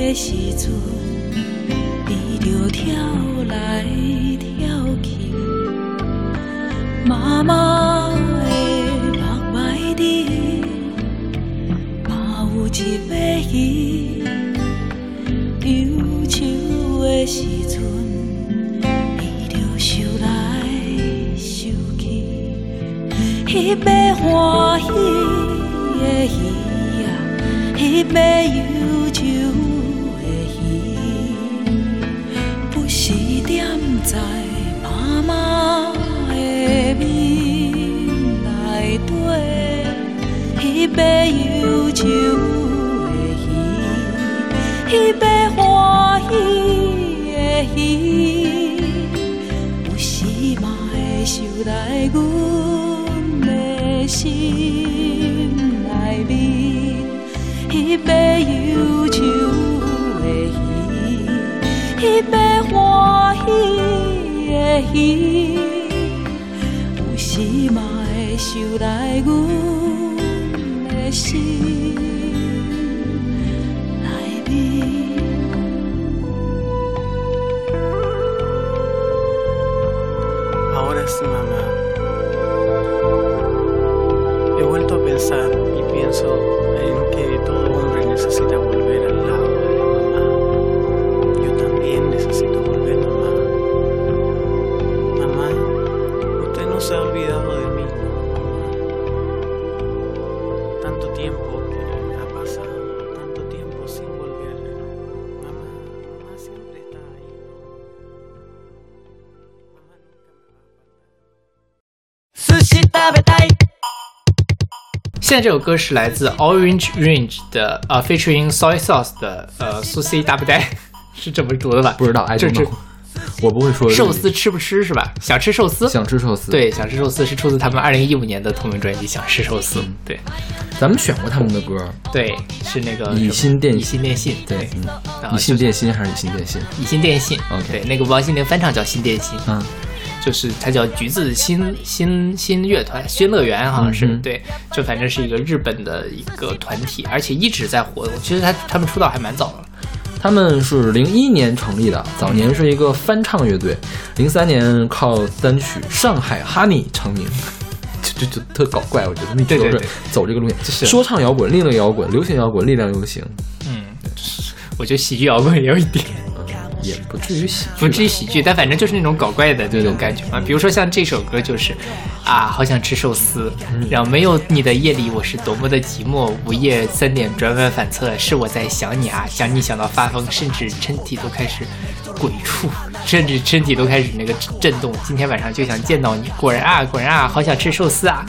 的时阵，伊就跳来跳去。妈妈的目霾里，嘛有一尾鱼，忧愁的时阵。伊就想来想去，迄尾欢喜的鱼啊，迄尾在妈妈的面内底，迄尾忧愁的鱼，迄尾欢喜的鱼。有时嘛会想来阮鱼，有时嘛会想来阮现在这首歌是来自 Orange Range 的呃 featuring Soy Sauce 的呃苏 C 大不带，是这么读的吧？不知道哎这这我不会说寿司吃不吃是吧？想吃寿司，想吃寿司。，对，想吃寿司是出自他们二零一五年的同名专辑《想吃寿司》。嗯对咱们选过他们的歌，对，是那个以心电以心电信，对，嗯以心电心还是以心电信？以心电信。OK 对，那个王心凌翻唱叫心电信，嗯，就是它叫橘子新新新乐团新乐园，好像是、嗯对，就反正是一个日本的一个团体，而且一直在活动。其实他他们出道还蛮早的，他们是零一年成立的，早年是一个翻唱乐队，零三年靠单曲《上海 Honey》成名。就就就特搞怪，我觉得他们一直都是走这个路线，就是说唱摇滚、另类摇滚、流行摇滚、力量流行，嗯，我觉得喜剧摇滚也有一点。也不至于喜剧，不至于喜剧，但反正就是那种搞怪的那种感觉嘛。比如说像这首歌就是，啊，好想吃寿司，嗯。然后没有你的夜里我是多么的寂寞，午夜三点转弯反侧，是我在想你啊，想你想到发疯，甚至身体都开始鬼畜，甚至身体都开始那个震动。今天晚上就想见到你，果然啊，果然啊，好想吃寿司啊，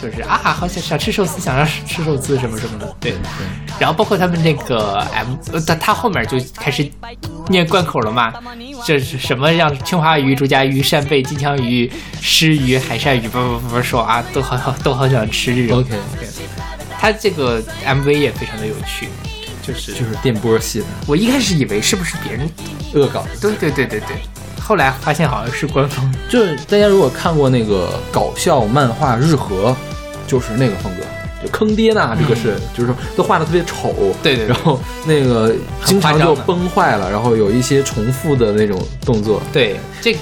就是啊，好想想吃寿司，想要吃寿司什么什么的，对。然后包括他们那个 M，呃，他他后面就开始念贯口了嘛，这是什么让青花鱼、竹夹鱼、扇贝、金枪鱼、狮鱼、海鳝鱼，不不不不说啊，都好都好想吃这种。OK，OK，他这个 MV 也非常的有趣，就是就是电波系的我一开始以为是不是别人，恶搞的。对对对对对，后来发现好像是官方。就是大家如果看过那个搞笑漫画《日和》，就是那个风格，就坑爹呐，这个是，就是说都画的特别丑，嗯对对对。然后那个经常就崩坏了，然后有一些重复的那种动作，对，这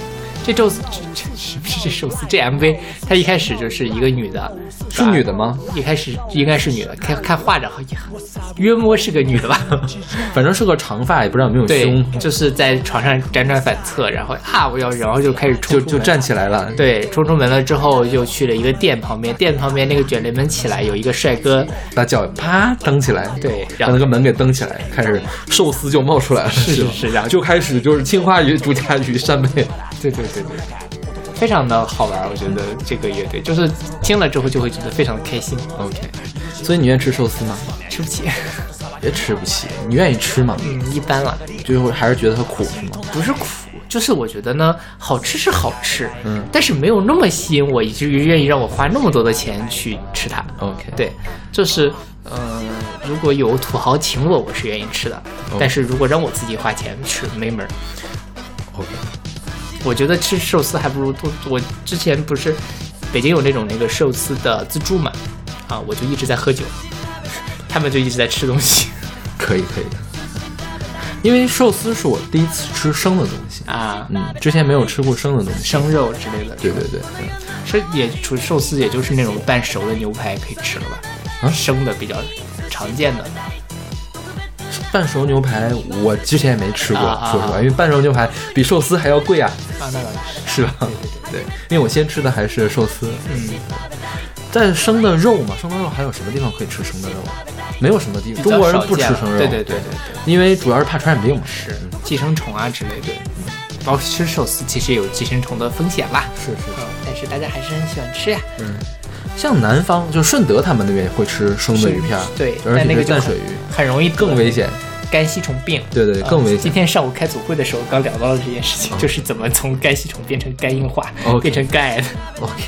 这宙斯这这不是这寿司这 MV，它一开始就是一个女的，是女的吗？一开始应该是女的，看看画着好像约摸是个女的吧？反正是个长发，也不知道有没有对胸，，就是在床上辗转反侧，然后啊我要，然后就开始冲就就站起来了，对，冲出门了之后，就去了一个店旁边，店旁边那个卷帘门起来，有一个帅哥，把脚啪蹬起来，对，然后让那个门给蹬起来，开始寿司就冒出来了，是吧是然后就开始就是青花鱼、竹荚鱼、扇贝，对对对对，非常的好玩，我觉得这个乐队就是听了之后就会觉得非常的开心。OK，所以你愿意吃寿司吗？吃不起，也吃不起，你愿意吃吗？嗯，一般了，最后还是觉得它苦是吗？不是苦，就是我觉得呢，好吃是好吃，嗯但是没有那么吸引我，以至于愿意让我花那么多的钱去吃它。OK，对，就是，呃，如果有土豪请我，我是愿意吃的，但是如果让我自己花钱吃，没门儿。OK，我觉得吃寿司还不如多。我之前不是北京有那种那个寿司的自助嘛，啊，我就一直在喝酒，他们就一直在吃东西可以可以的。因为寿司是我第一次吃生的东西，啊，嗯，之前没有吃过生的东西。生肉之类的。对对对，是也除寿司，也就是那种半熟的牛排可以吃了吧？啊生的比较常见的。半熟牛排我之前也没吃过，说实话，因为半熟牛排比寿司还要贵啊，啊，那倒是。是吧？对，因为我先吃的还是寿司。嗯，但生的肉嘛，生的肉还有什么地方可以吃生的肉？没有什么地方，中国人不吃生肉，对对对对对，因为主要是怕传染病嘛。是寄生虫啊之类的。包括吃寿司，其实有寄生虫的风险啦。是是是，但是大家还是很喜欢吃呀。像南方，就顺德他们那边会吃生的鱼片儿，对，而且但那个就是淡水鱼，很容易得更危险。肝吸虫病。对对更危险。今天上午开组会的时候，刚聊到了这件事情，就是怎么从肝吸虫变成肝硬化变成肝癌的。OK，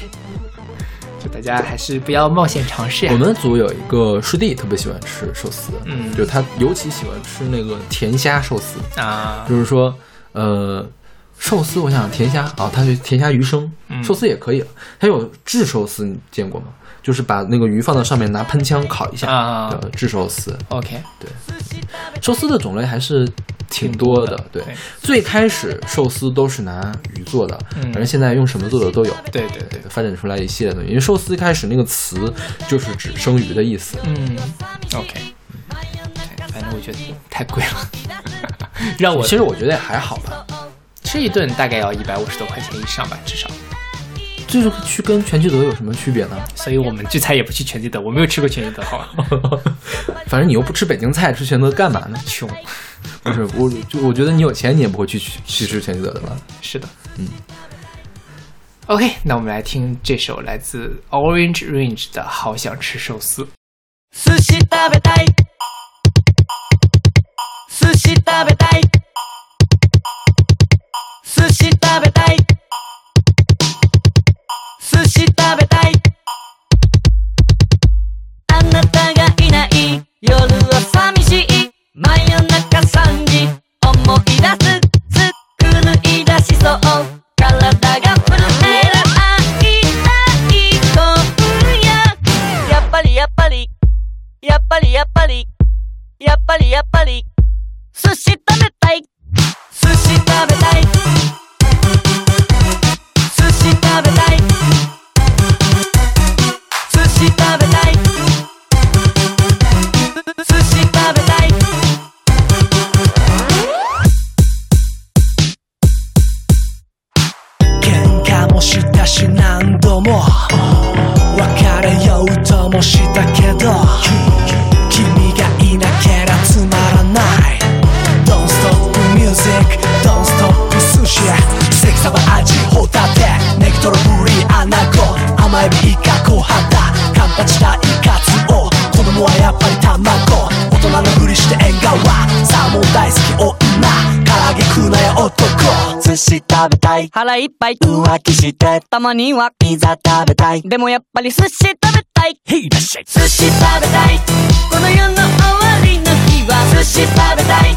就大家还是不要冒险尝试呀。我们组有一个师弟特别喜欢吃寿司，嗯就他尤其喜欢吃那个甜虾寿司，啊，就是说，呃，寿司我想想甜虾啊，它是甜虾鱼生，嗯寿司也可以了。还有炙寿司，你见过吗？就是把那个鱼放到上面，拿喷枪烤一下，啊叫炙寿司。OK，对寿司的种类还是挺多的，对。最开始寿司都是拿鱼做的，嗯反正现在用什么做的都有。对对对，发展出来一系列的东西，因为寿司一开始那个词就是指生鱼的意思。嗯，OK，对，反正我觉得太贵了，让我其实我觉得也还好吧，吃一顿大概要一百五十多块钱以上吧，至少。就是去跟全聚德有什么区别呢？所以我们聚餐也不去全聚德，我没有吃过全聚德，好吧？反正你又不吃北京菜，吃全聚德干嘛呢？穷，不是，我就我觉得你有钱，你也不会去去去吃全聚德的吧？是的，嗯。 OK，那我们来听这首来自 Orange Range 的《好想吃寿司》。寿司食べたい寿司食べたい 寿司食べたい。寿司食べたい。あなたがいない夜は寂しい。真夜中3時。思い出す狂い出しそう。体が震える会いたい今夜やっぱりやっぱり。やっぱりやっぱり。やっぱりやっぱり。寿司食べたい。寿司食べたい。腹いっぱい。浮気してたまにはピザ食べたい。でもやっぱり寿司食べたい。へいらっしゃい寿司食べたい。この世の終わりの日は寿司食べたい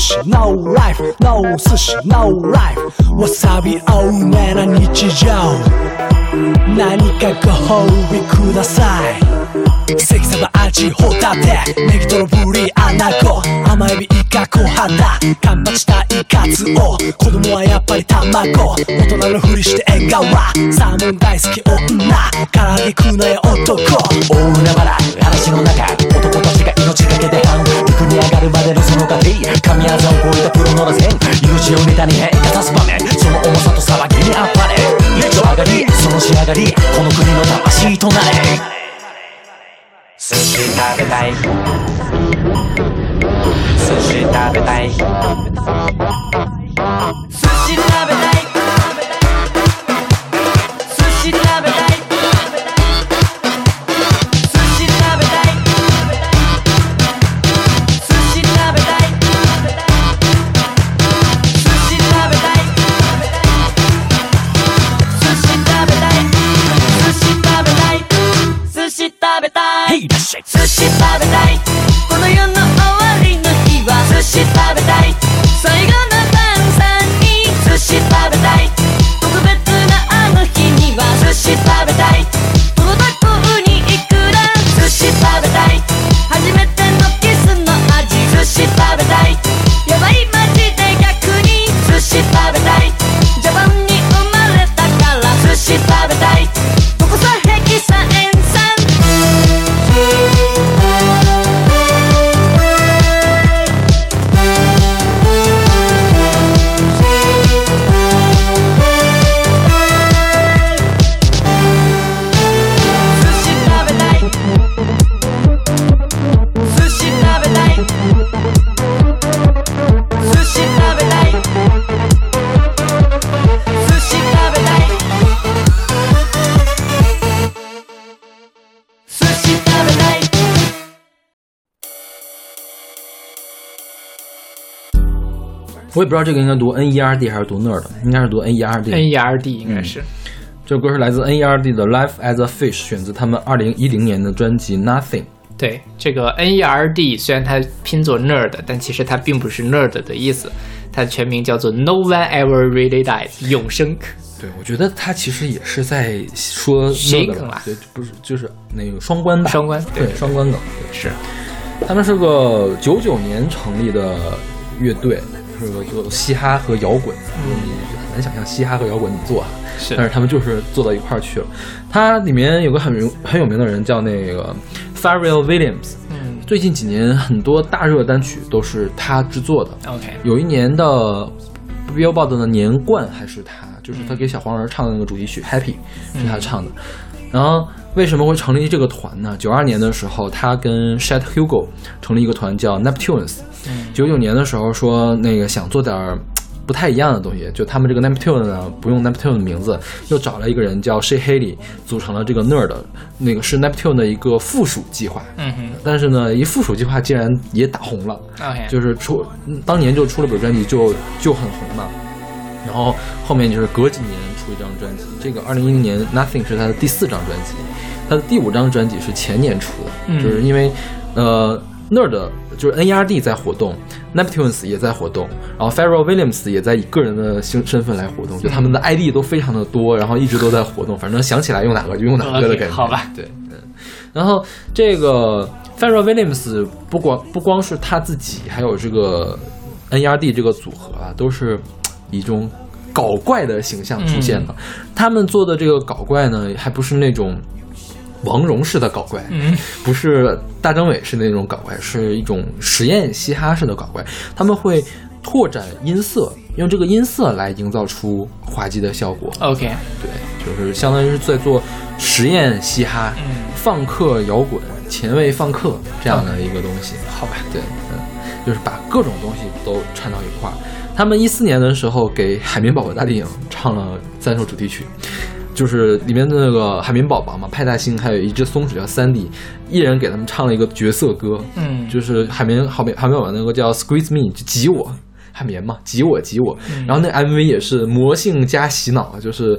sushi no life no sushi no life わさび多めな日常何かご褒美ください 関様味ホタテネギトロブリアナゴ甘エビイカ小肌カンパチタイカツオ。子供はやっぱり卵。大人のふりして笑顔サーモン大好き女。唐揚げ食うなよ男。大海原嵐の中。男たちが命かけて半陸に上がるまでのその過程神業を超えたプロの螺旋。命をネタに変化さす場面。その重さと騒ぎにあっぱれ。レッ上がり。その仕上がり。この国の魂となれ。寿司食べたい寿司食べたい寿司食べたい いへいらっしゃい寿司食べたい。この世の終わりの日は寿司食べたい。最後の晩餐に寿司食べたい。我也不知道这个应该读 N E R D 还是读 nerd，应该是读 N E R D。N E R D 应该是。这首歌是来自 N E R D 的《Life as a Fish》，选自他们二零一零年的专辑《Nothing》。对这个 N E R D，虽然它拼作 nerd，但其实它并不是 nerd 的意思，它的全名叫做 No One Ever Really Dies，永生。对，我觉得他其实也是在说谐音 nerd 梗啦对，不是就是那个双关吧？双关对对，双关梗。对是，他们是个九九年成立的乐队，是个做嘻哈和摇滚。嗯，很难想象嘻哈和摇滚怎么做啊。是但是他们就是做到一块儿去了。它里面有个很有很有名的人叫那个 Pharrell Williams。嗯最近几年很多大热单曲都是他制作的。，OK，有一年的 Billboard 的年冠还是他，就是他给小黄人唱的那个主题曲《Happy》是他唱的。然后为什么会成立这个团呢？九二年的时候，他跟 Shet Hugo 成立一个团叫 Neptunes。九九年的时候说那个想做点儿不太一样的东西，就他们这个 Neptune 呢不用 Neptune 的名字，又找了一个人叫 Shea Haley 组成了这个 Nerd，那个是 Neptune 的一个附属计划。嗯哼但是呢，一附属计划竟然也打红了。就是出嗯当年就出了本专辑就就很红嘛，然后后面就是隔几年出一张专辑，这个二零一零年 Nothing 是他的第四张专辑，他的第五张专辑是前年出的，嗯就是因为呃 Nerd 就是 NERD 在活动，Neptunes 也在活动，然后 Pharrell Williams 也在以个人的身身份来活动，就他们的 ID 都非常的多，然后一直都在活动，反正想起来用哪个就用哪个的感觉，好吧对，嗯，然后这个 Pharrell Williams 不光不光是他自己，还有这个 NERD 这个组合啊，都是以一种搞怪的形象出现的。他们做的这个搞怪呢，还不是那种王蓉式的搞怪，嗯不是大张伟式的那种搞怪，是一种实验嘻哈式的搞怪。他们会拓展音色，用这个音色来营造出滑稽的效果。，OK，对，就是相当于是在做实验嘻哈、嗯放克摇滚、前卫放克这样的一个东西。好吧，对，嗯，就是把各种东西都串到一块儿。他们一四年的时候给《海绵宝宝》大电影唱了三首主题曲，就是里面的那个海绵宝宝嘛，派大星还有一只松鼠叫 Sandy，一人给他们唱了一个角色歌，嗯。就是海绵海绵海绵宝宝那个叫 Squeeze Me，就挤我，海绵嘛，挤我挤我。嗯然后那 MV 也是魔性加洗脑，就是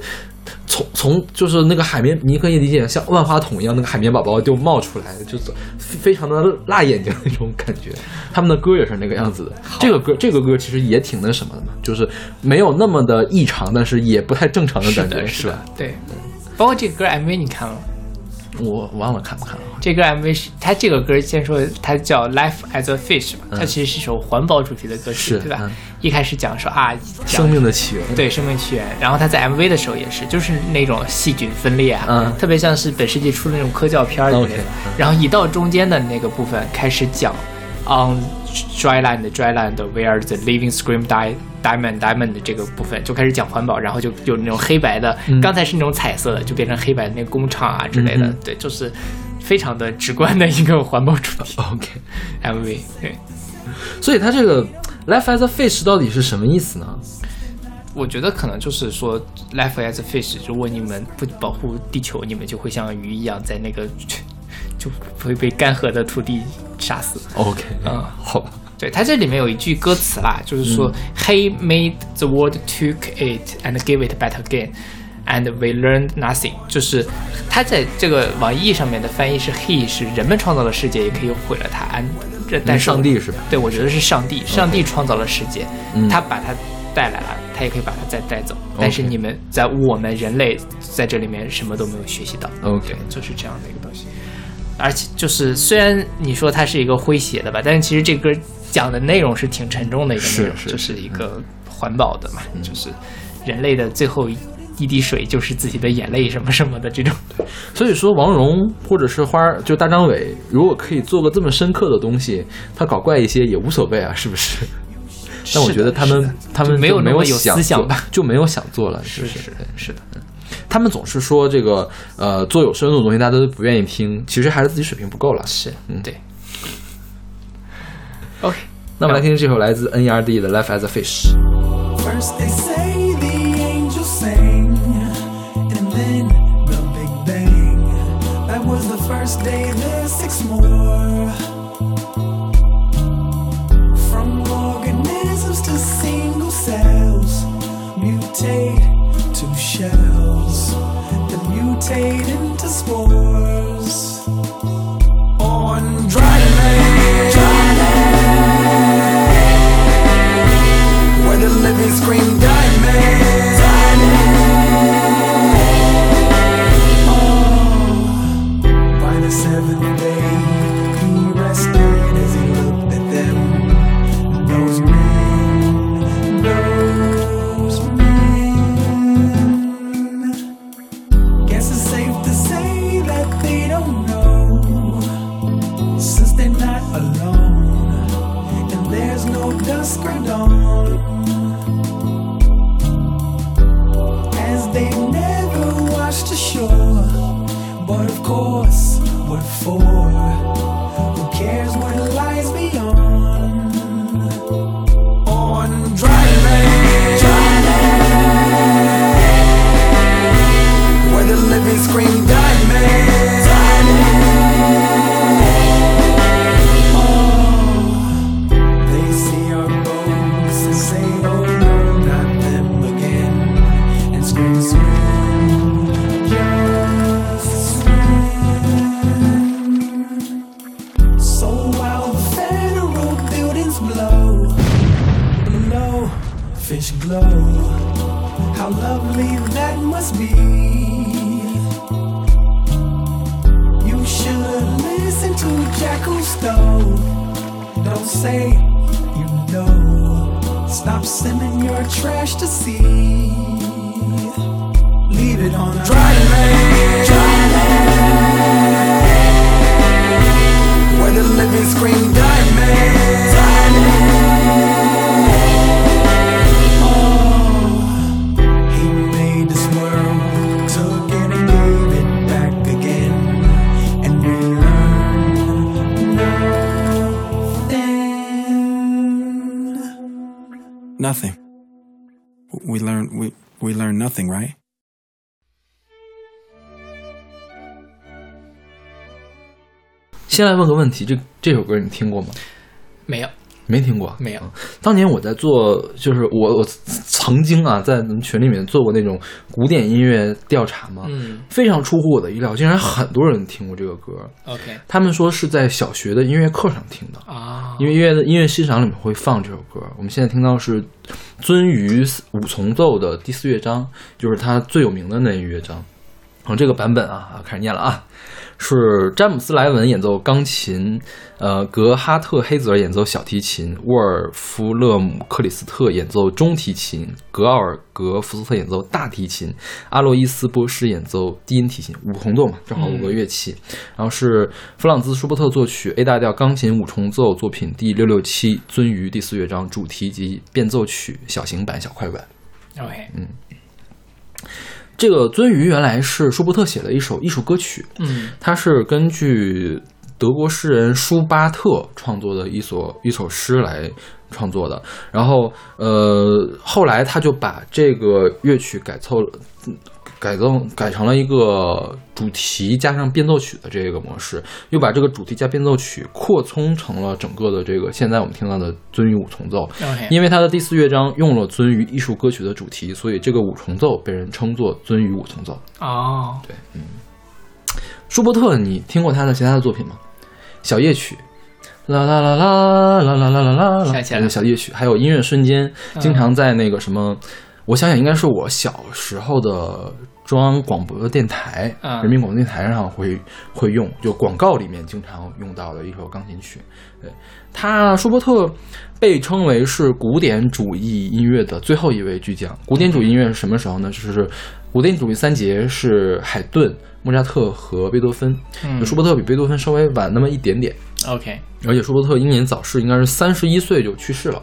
从从就是那个海绵，你可以理解像万花筒一样，那个海绵宝宝就冒出来，就是非常的辣眼睛那种感觉。他们的歌也是那个样子的。这个歌这个歌其实也挺那什么的嘛，就是没有那么的异常，但是也不太正常的感觉，是，是吧？对，包括这个歌 MV 你看了吗？我忘了看不看了。这个 MV 是它这个歌，先说它叫《Life as a Fish》嘛，它其实是一首环保主题的歌曲，是对吧？嗯？一开始讲说啊，生命的起源，对生命起源，然后他在 MV 的时候也是，就是那种细菌分裂啊，嗯。特别像是本世纪出的那种科教片儿里面。OK，嗯。然后一到中间的那个部分开始讲 on dry land dry land where the living scream die diamond diamond 的这个部分就开始讲环保，然后就有那种黑白的，嗯刚才是那种彩色的，就变成黑白的那个工厂啊之类的，嗯对，就是非常的直观的一个环保主题 OK，MV，对。所以它这个 Life as a Fish 到底是什么意思呢？我觉得可能就是说，life as a fish，如果你们不保护地球，你们就会像鱼一样在那个就会被干涸的土地杀死。OK，嗯好吧，对，它这里面有一句歌词啦，就是说、He made the world, took it and gave it back again, and we learned nothing。就是他在这个网易上面的翻译是 He 是人们创造了世界，也可以毁了它。and 这但是上帝是吧？对，我觉得是上帝，上帝创造了世界，嗯他把它带来了，他也可以把它再带走。但是你们在我们人类在这里面什么都没有学习到。OK，就是这样的一个东西。而且就是虽然你说它是一个诙谐的吧，但是其实这歌讲的内容是挺沉重的一个内容，是是就是一个环保的嘛，就是人类的最后一滴水就是自己的眼泪什么什么的这种。所以说王蓉或者是花儿，就大张伟，如果可以做个这么深刻的东西，他搞怪一些也无所谓啊，是不是？但我觉得他们他们没有没有想做思想吧，就没有想做了，是是？是的。他们总是说这个呃做有深度的东西大家都不愿意听，其实还是自己水平不够了。是，嗯对。OK，那我们来听这首来自 NERD 的《Life as a Fish》。First they say fade into sport. 先来问个问题，这这首歌你听过吗？没有，没听过，没有。当年我在做，就是我我曾经啊，在咱们群里面做过那种古典音乐调查嘛，嗯非常出乎我的意料，竟然很多人听过这个歌。，OK 他们说是在小学的音乐课上听的，啊，因为音乐的音乐欣赏里面会放这首歌。我们现在听到是鳟鱼五重奏的第四乐章，就是它最有名的那一乐章。然后这个版本啊，啊开始念了啊，是詹姆斯莱文演奏钢琴，呃，格哈特黑泽尔演奏小提琴，沃尔夫勒姆克里斯特演奏中提琴，格奥尔格福斯特演奏大提琴，阿洛伊斯波什演奏低音提琴，五重奏嘛，正好五个乐器。然后是弗朗兹舒伯特作曲 A 大调钢琴五重奏作品第六六七鳟鱼第四乐章主题及变奏曲小型版小快板。OK，这个鳟鱼原来是舒伯特写的一首艺术歌曲，嗯它是根据德国诗人舒巴特创作的一所一首诗来创作的。然后，呃，后来他就把这个乐曲改凑了。改造改成了一个主题加上变奏曲的这个模式，又把这个主题加变奏曲扩充成了整个的这个现在我们听到的鳟鱼五重奏。因为它的第四乐章用了鳟鱼艺术歌曲的主题，所以这个五重奏被人称作鳟鱼五重奏。哦，对，嗯，舒伯特，你听过他的其他的作品吗？小夜曲，啦啦啦啦啦啦啦啦啦啦，小夜曲，还有音乐瞬间，嗯。经常在那个什么，我想想，应该是我小时候的中央广播电台、嗯人民广播电台上会会用，就广告里面经常用到的一首钢琴曲。对他，舒伯特被称为是古典主义音乐的最后一位巨匠。古典主义音乐是什么时候呢？就是古典主义三杰是海顿、莫扎特和贝多芬。嗯舒伯特比贝多芬稍微晚那么一点点。OK，而且舒伯特英年早逝，应该是三十一岁就去世了。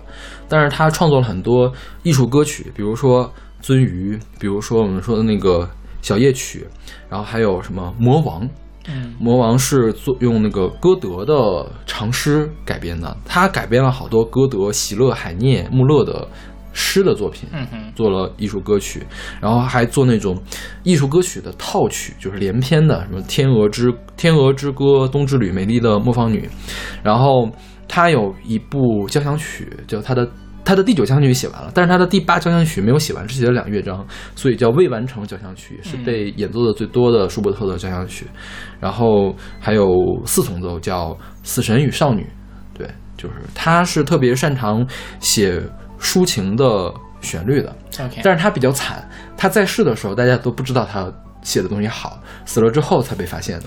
但是他创作了很多艺术歌曲，比如说《鳟鱼》，比如说我们说的那个小夜曲，然后还有什么《魔王》。嗯魔王是做用那个歌德的长诗改编的，他改编了好多歌德、席勒、海涅、穆勒的诗的作品，嗯哼做了艺术歌曲，然后还做那种艺术歌曲的套曲，就是连篇的，什么《天鹅之天鹅之歌》《冬之旅》《美丽的磨坊女》，然后他有一部交响曲，叫他的。他的第九交响曲写完了，但是他的第八交响曲没有写完，只写了两乐章，所以叫未完成交响曲，是被演奏的最多的舒伯特的交响曲。然后还有四重奏叫《死神与少女》，对，就是他是特别擅长写抒情的旋律的。OK，但是他比较惨，他在世的时候大家都不知道他写的东西好，死了之后才被发现的，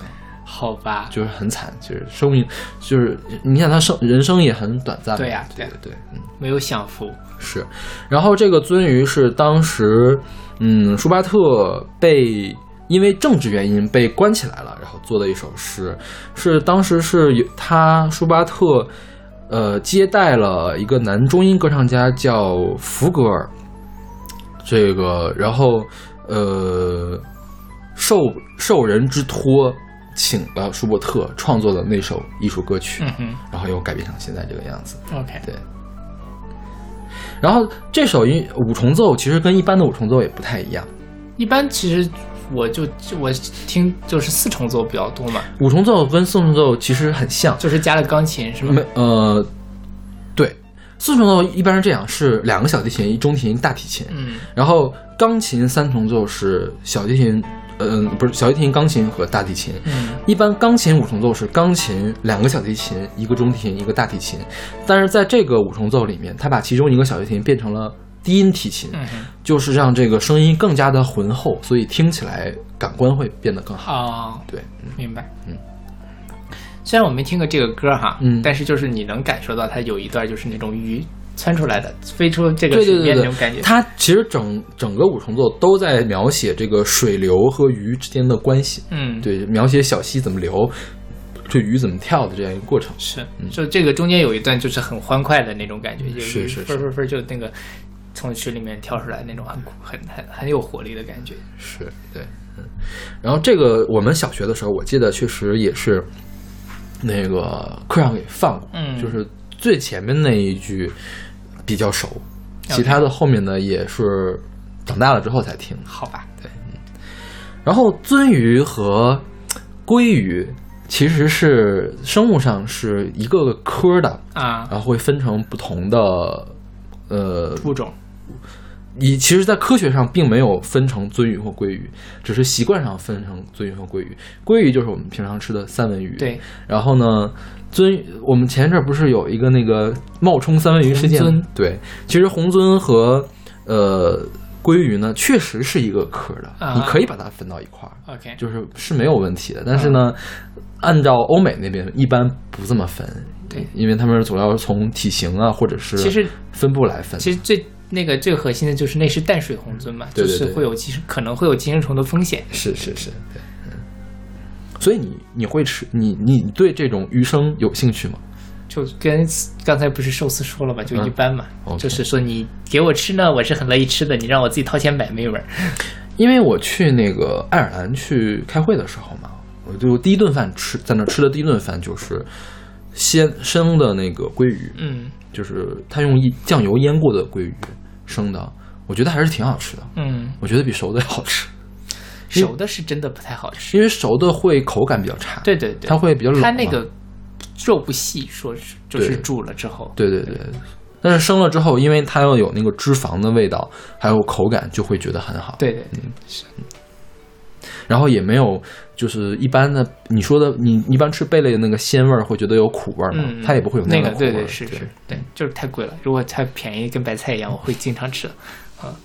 好吧，就是很惨，就是生命，就是你想他生人生也很短暂，对呀对对对，嗯。没有享福。是，然后这个鳟鱼是当时，嗯，舒巴特被因为政治原因被关起来了，然后做的一首诗，是当时是有他舒巴特，呃，接待了一个男中音歌唱家叫福格尔，这个，然后呃，受受人之托。请了舒伯特创作的那首艺术歌曲，嗯哼。然后又改编成现在这个样子。OK，对。然后这首音五重奏其实跟一般的五重奏也不太一样，一般其实我就我听就是四重奏比较多嘛，五重奏跟四重奏其实很像，就是加了钢琴是吗？没呃，对，四重奏一般是这样，是两个小提琴、一中提琴、一大提琴，嗯。然后钢琴三重奏是小提琴，嗯、不是小提琴、钢琴和大提琴。嗯一般钢琴五重奏是钢琴两个小提琴，一个中提琴，一个大提琴。但是在这个五重奏里面，他把其中一个小提琴变成了低音提琴，就是让这个声音更加的浑厚，所以听起来感官会变得更好。哦，对，嗯明白。嗯，虽然我没听过这个歌哈，嗯但是就是你能感受到它有一段就是那种鱼窜出来的，飞出这个对水对对对。面那种感觉。它其实整整个五重奏都在描写这个水流和鱼之间的关系，嗯，对，描写小溪怎么流，这鱼怎么跳的这样一个过程。是，嗯。就这个中间有一段就是很欢快的那种感觉，就是是是分分分就那个从水里面跳出来那种很很很很有活力的感觉。是对，嗯，然后这个我们小学的时候，我记得确实也是那个课上给放过，嗯。就是最前面那一句比较熟，其他的后面呢也是长大了之后才听。好吧，对，嗯。然后鳟鱼和鲑鱼其实是生物上是一个个科的，啊，然后会分成不同的呃物种你其实，在科学上并没有分成鳟鱼或鲑鱼，只是习惯上分成鳟鱼和鲑鱼。鲑鱼就是我们平常吃的三文鱼。对。然后呢，鳟我们前一阵儿不是有一个那个冒充三文鱼事件？对，其实红鳟和呃鲑鱼呢，确实是一个科的，啊你可以把它分到一块儿，OK 就是是没有问题的。但是呢，按照欧美那边一般不这么分，对，因为他们主要是从体型啊或者是其实分布来分。其实最那个最核心的就是那是淡水红鳟嘛，对对对就是会有寄生，可能会有寄生虫的风险。是是是，对，嗯。所以你你会吃你你你对这种鱼生有兴趣吗？就跟刚才不是寿司说了嘛，就一般嘛，就是说你给我吃呢，我是很乐意吃的，你让我自己掏钱买没味儿。因为我去那个爱尔兰去开会的时候嘛，我就第一顿饭吃在那儿吃的第一顿饭就是鲜生的那个鲑鱼，嗯就是他用一酱油腌过的鲑鱼生的，我觉得还是挺好吃的，嗯，我觉得比熟的要好吃，熟的是真的不太好吃。因为熟的会口感比较差，对对对，它会比较冷，它那个肉不细，说是就是煮了之后，对对对，但是生了之后，因为它要有那个脂肪的味道，还有口感，就会觉得很好。对对对，然后也没有就是一般的你说的，你一般吃贝类的那个鲜味儿，会觉得有苦味儿嘛？嗯，它也不会有那样的苦味儿。个对对是是，对，就是太贵了。如果它便宜，跟白菜一样，我会经常吃。啊，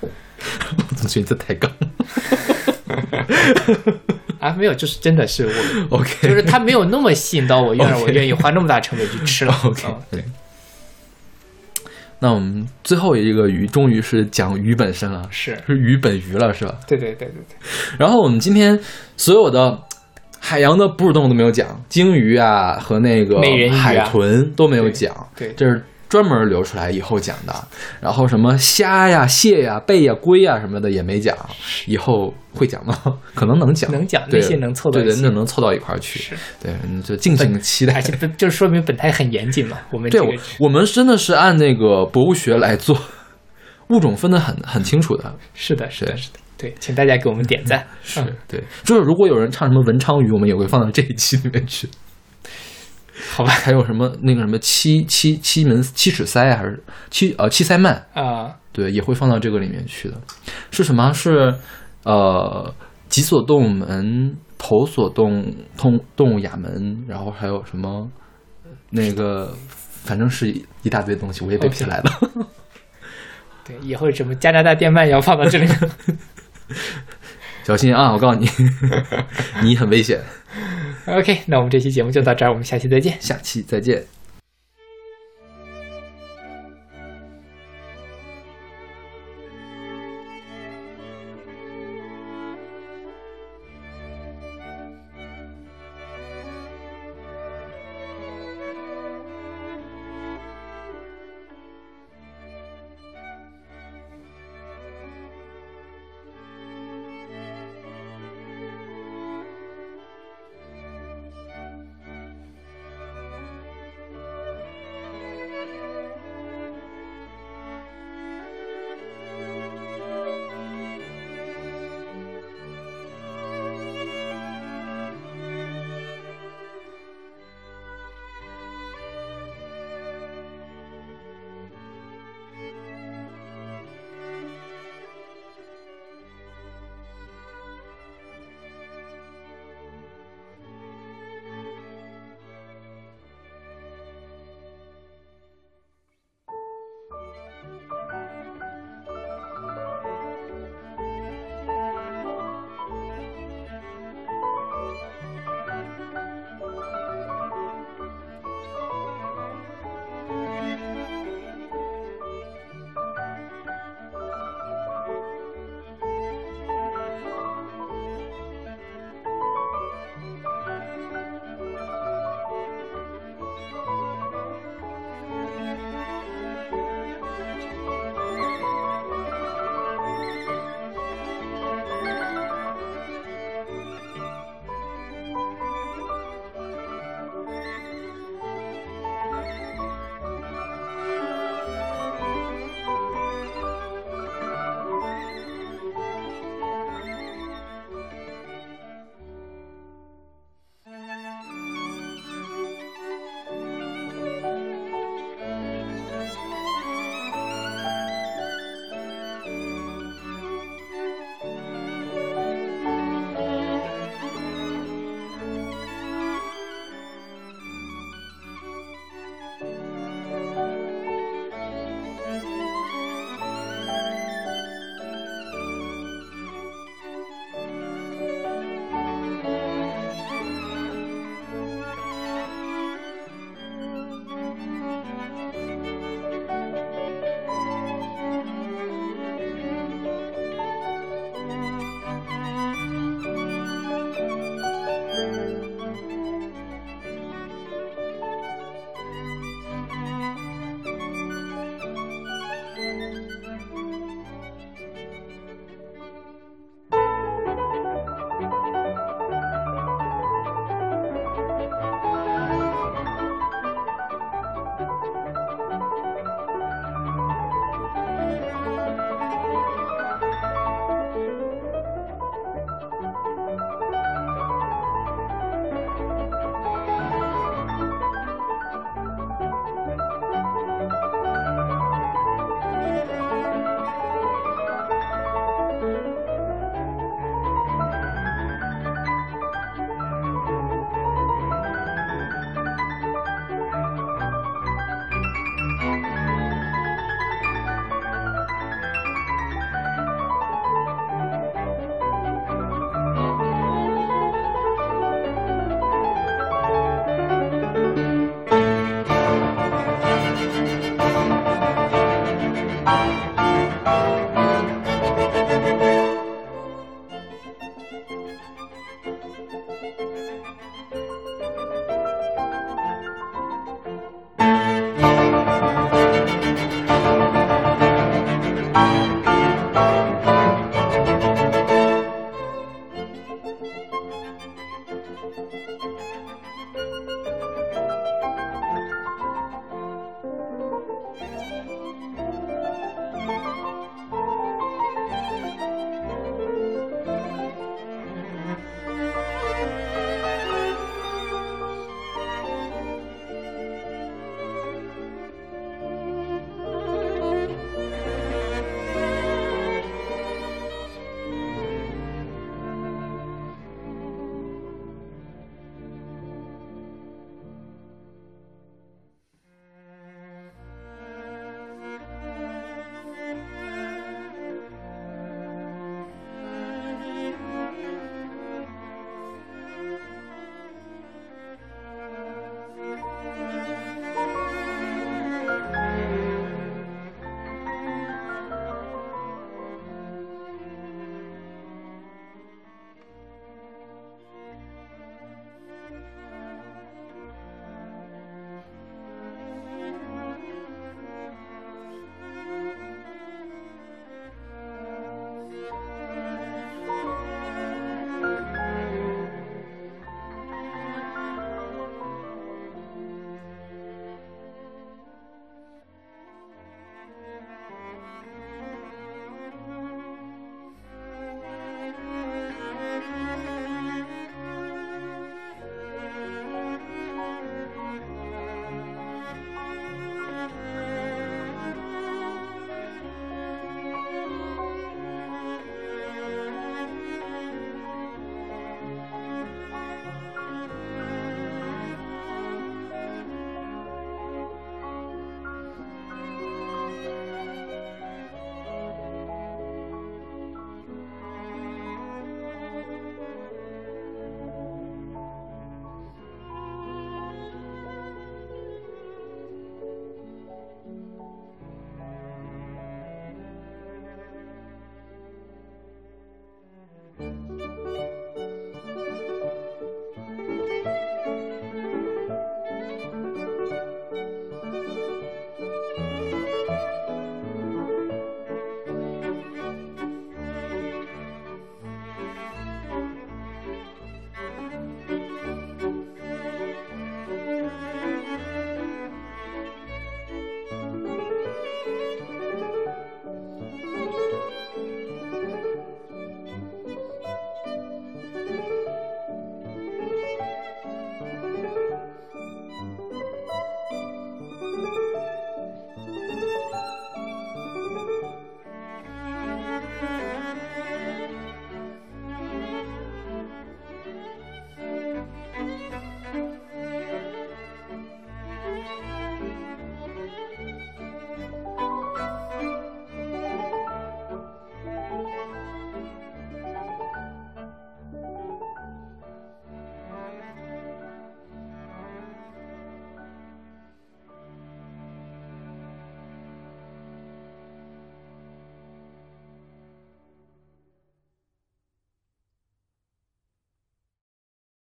我总觉得这太刚。啊，没有，就是真的是我。OK 就是它没有那么吸引到我，愿让我愿意花那么大成本去吃了。OK，嗯。对。那我们最后一个鱼，终于是讲鱼本身了，是。是鱼本鱼了，是吧？对对对对对，然后我们今天所有的海洋的哺乳动物都没有讲，鲸鱼啊和那个美人鱼啊。海豚都没有讲，对对。这是专门留出来以后讲的。然后什么虾呀、蟹呀、贝呀、龟呀什么的也没讲，以后会讲吗？可能能讲，能讲对那些能凑到对对，那能凑到一块儿去。对，你就敬请期待就是说明本台很严谨嘛。我们对，我这个我们真的是按那个博物学来做，物种分得很很清楚的。是的，是的，是的。对，请大家给我们点赞。是嗯对，就是如果有人唱什么文昌鱼，我们也会放到这一期里面去。好吧，还有什么那个什么七七七门七齿鳃啊还是七呃七鳃鳗，啊，对，也会放到这个里面去的。是什么？是呃脊索动物门、头索动动动物亚门，然后还有什么那个，反正是一大堆东西，我也背不起来了。对，以后什么加拿大电鳗也要放到这里。小心啊！我告诉你，你很危险。OK，那我们这期节目就到这儿，我们下期再见。下期再见。